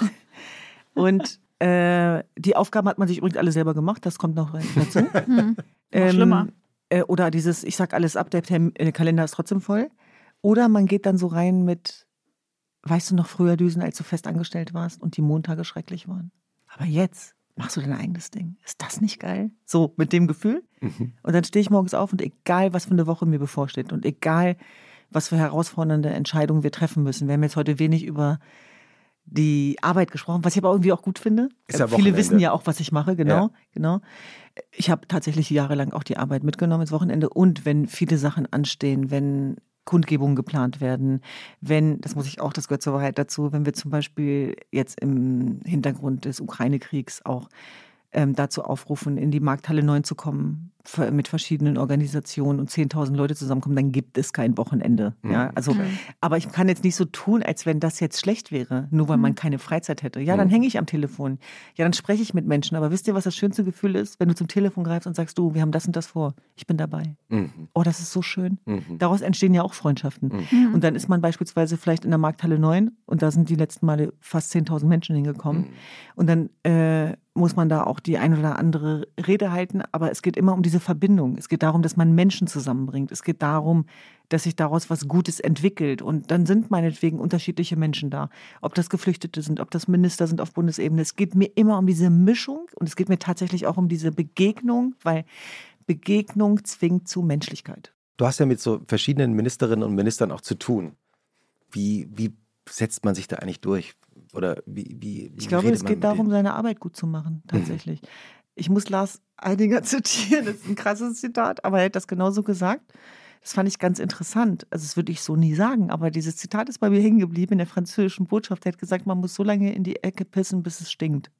Und äh, die Aufgaben hat man sich übrigens alle selber gemacht, das kommt noch dazu. [laughs] Hm. Ähm, schlimmer. Äh, oder dieses, ich sag alles ab, der, der Kalender ist trotzdem voll. Oder man geht dann so rein mit, weißt du noch früher Düsen, als du fest angestellt warst und die Montage schrecklich waren? Aber jetzt machst du dein eigenes Ding. Ist das nicht geil? So, mit dem Gefühl. Mhm. Und dann stehe ich morgens auf und egal, was für eine Woche mir bevorsteht und egal, was für herausfordernde Entscheidungen wir treffen müssen. Wir haben jetzt heute wenig über die Arbeit gesprochen, was ich aber irgendwie auch gut finde. Ja Viele wissen ja auch, was ich mache, genau, ja. genau. Ich habe tatsächlich jahrelang auch die Arbeit mitgenommen ins Wochenende und wenn viele Sachen anstehen, wenn Kundgebungen geplant werden, wenn, das muss ich auch, das gehört zur Wahrheit dazu, wenn wir zum Beispiel jetzt im Hintergrund des Ukraine-Kriegs auch ähm, dazu aufrufen, in die Markthalle 9 zu kommen, mit verschiedenen Organisationen und 10.000 Leute zusammenkommen, dann gibt es kein Wochenende. Mhm. Ja, also, okay. aber ich kann jetzt nicht so tun, als wenn das jetzt schlecht wäre, nur weil mhm. man keine Freizeit hätte. Ja, dann mhm. hänge ich am Telefon. Ja, dann spreche ich mit Menschen. Aber wisst ihr, was das schönste Gefühl ist, wenn du zum Telefon greifst und sagst, du, wir haben das und das vor. Ich bin dabei. Mhm. Oh, das ist so schön. Mhm. Daraus entstehen ja auch Freundschaften. Mhm. Und dann ist man beispielsweise vielleicht in der Markthalle 9 und da sind die letzten Male fast 10.000 Menschen hingekommen. Und dann äh, muss man da auch die ein oder andere Rede halten. Aber es geht immer um diese Verbindung. Es geht darum, dass man Menschen zusammenbringt. Es geht darum, dass sich daraus was Gutes entwickelt. Und dann sind meinetwegen unterschiedliche Menschen da. Ob das Geflüchtete sind, ob das Minister sind auf Bundesebene. Es geht mir immer um diese Mischung und es geht mir tatsächlich auch um diese Begegnung, weil Begegnung zwingt zu Menschlichkeit. Du hast ja mit so verschiedenen Ministerinnen und Ministern auch zu tun. Wie, wie setzt man sich da eigentlich durch? Oder wie, wie Ich glaube, es geht darum, seine Arbeit gut zu machen, tatsächlich. Ich muss Lars Eidinger [laughs] zitieren, das ist ein krasses Zitat, aber er hat das genauso gesagt. Das fand ich ganz interessant. Also, das würde ich so nie sagen, aber dieses Zitat ist bei mir hängen geblieben in der französischen Botschaft. Er hat gesagt, man muss so lange in die Ecke pissen, bis es stinkt.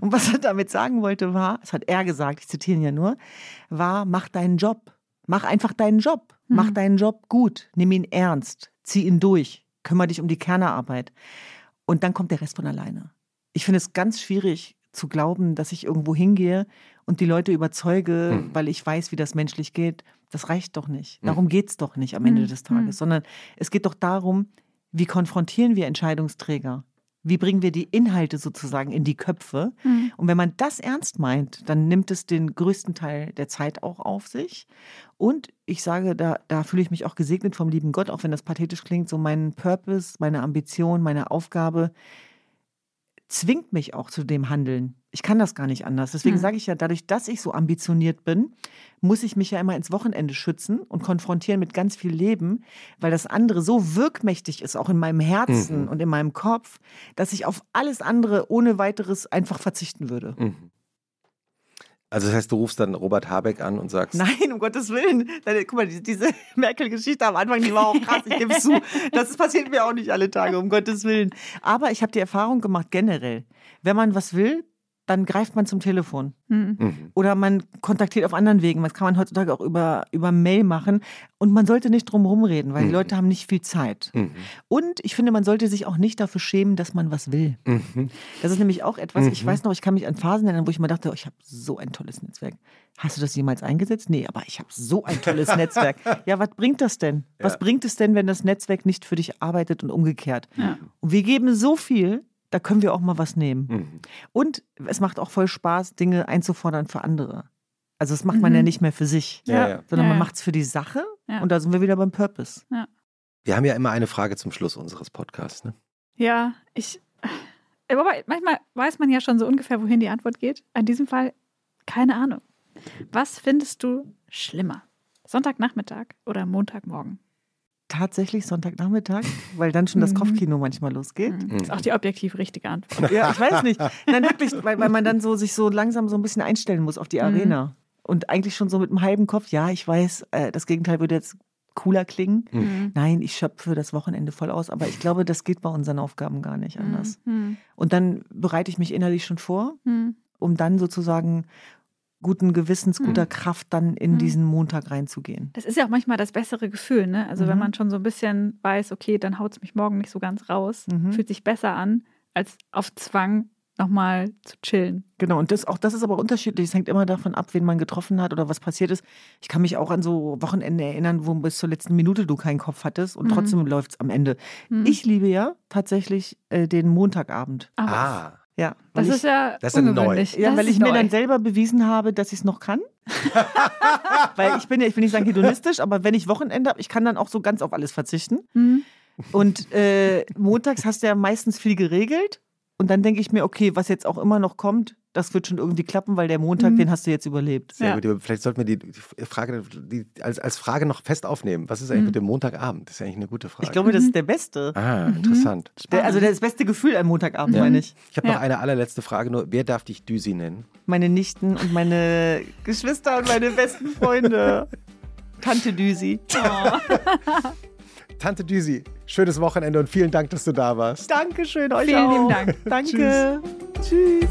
Und was er damit sagen wollte, war, das hat er gesagt, ich zitiere ihn ja nur, war, mach deinen Job. Mach einfach deinen Job. Mach mhm. deinen Job gut. Nimm ihn ernst. Zieh ihn durch. Kümmere dich um die Kernearbeit. Und dann kommt der Rest von alleine. Ich finde es ganz schwierig zu glauben, dass ich irgendwo hingehe und die Leute überzeuge, hm. weil ich weiß, wie das menschlich geht. Das reicht doch nicht. Hm. Darum geht es doch nicht am Ende hm. des Tages, hm. sondern es geht doch darum, wie konfrontieren wir Entscheidungsträger? Wie bringen wir die Inhalte sozusagen in die Köpfe? Mhm. Und wenn man das ernst meint, dann nimmt es den größten Teil der Zeit auch auf sich. Und ich sage, da, da fühle ich mich auch gesegnet vom lieben Gott, auch wenn das pathetisch klingt, so mein Purpose, meine Ambition, meine Aufgabe zwingt mich auch zu dem Handeln. Ich kann das gar nicht anders. Deswegen hm. sage ich ja, dadurch, dass ich so ambitioniert bin, muss ich mich ja immer ins Wochenende schützen und konfrontieren mit ganz viel Leben, weil das andere so wirkmächtig ist, auch in meinem Herzen mhm. und in meinem Kopf, dass ich auf alles andere ohne weiteres einfach verzichten würde. Mhm. Also das heißt, du rufst dann Robert Habeck an und sagst. Nein, um Gottes Willen. Guck mal, diese [laughs] Merkel-Geschichte am Anfang, die war auch krass, ich gebe zu. Das passiert mir auch nicht alle Tage, um Gottes Willen. Aber ich habe die Erfahrung gemacht, generell, wenn man was will, dann greift man zum Telefon. Hm. Mhm. Oder man kontaktiert auf anderen Wegen. Das kann man heutzutage auch über, über Mail machen. Und man sollte nicht drum rumreden, weil die Mhm. Leute haben nicht viel Zeit. Mhm. Und ich finde, man sollte sich auch nicht dafür schämen, dass man was will. Mhm. Das ist nämlich auch etwas, ich Mhm. weiß noch, ich kann mich an Phasen erinnern, wo ich mal dachte, oh, ich habe so ein tolles Netzwerk. Hast du das jemals eingesetzt? Nee, aber ich habe so ein tolles [laughs] Netzwerk. Ja, was bringt das denn? Was Ja. bringt es denn, wenn das Netzwerk nicht für dich arbeitet und umgekehrt? Ja. Und wir geben so viel, da können wir auch mal was nehmen. Mhm. Und es macht auch voll Spaß, Dinge einzufordern für andere. Also das macht man Mhm. ja nicht mehr für sich, Ja, ja. sondern Ja, man macht es für die Sache Ja. und da sind wir wieder beim Purpose. Wir haben ja immer eine Frage zum Schluss unseres Podcasts. Ne? Ja, ich. Aber manchmal weiß man ja schon so ungefähr, wohin die Antwort geht. In diesem Fall keine Ahnung. Was findest du schlimmer? Sonntagnachmittag oder Montagmorgen? Tatsächlich Sonntagnachmittag, weil dann schon das Mhm. Kopfkino manchmal losgeht. Das ist auch die objektiv richtige Antwort. Ja, ich weiß nicht. Nein, wirklich, weil, weil man dann so sich so langsam so ein bisschen einstellen muss auf die Mhm. Arena. Und eigentlich schon so mit einem halben Kopf, ja, ich weiß, äh, das Gegenteil würde jetzt cooler klingen. Hm. Nein, ich schöpfe das Wochenende voll aus, aber ich glaube, das geht bei unseren Aufgaben gar nicht anders. Hm. Und dann bereite ich mich innerlich schon vor, Hm. um dann sozusagen guten Gewissens, Mhm. guter Kraft dann in Mhm. diesen Montag reinzugehen. Das ist ja auch manchmal das bessere Gefühl, ne? Also wenn Mhm. man schon so ein bisschen weiß, okay, dann haut es mich morgen nicht so ganz raus, Mhm. fühlt sich besser an, als auf Zwang nochmal zu chillen. Genau, und das, auch das ist aber unterschiedlich. Es hängt immer davon ab, wen man getroffen hat oder was passiert ist. Ich kann mich auch an so Wochenende erinnern, wo bis zur letzten Minute du keinen Kopf hattest und Mhm. trotzdem läuft es am Ende. Hm. Ich liebe ja tatsächlich äh, den Montagabend. Aber Ah, Ja, das weil ist ja Das ist neu. ja, Das weil ist ich mir neu. dann selber bewiesen habe, dass ich es noch kann. [laughs] weil ich bin ja, ich will nicht sagen hedonistisch, aber wenn ich Wochenende habe, ich kann dann auch so ganz auf alles verzichten. Hm. Und äh, montags hast du ja meistens viel geregelt. Und dann denke ich mir, okay, was jetzt auch immer noch kommt, das wird schon irgendwie klappen, weil der Montag, Mhm. den hast du jetzt überlebt. sehr Ja. gut. Vielleicht sollten wir die, die Frage die, als, als Frage noch fest aufnehmen. Was ist eigentlich Mhm. mit dem Montagabend? Das ist eigentlich eine gute Frage. Ich glaube, das ist der beste. ah, Mhm. interessant. Der, also das beste Gefühl am Montagabend, Ja. meine ich. Ich habe noch eine allerletzte Frage nur. Wer darf dich Düsi nennen? Meine Nichten und meine Geschwister und meine besten Freunde. Tante Düsi. [laughs] Tante Düsi, schönes Wochenende und vielen Dank, dass du da warst. Dankeschön euch Vielen auch. lieben Dank. Danke. Tschüss.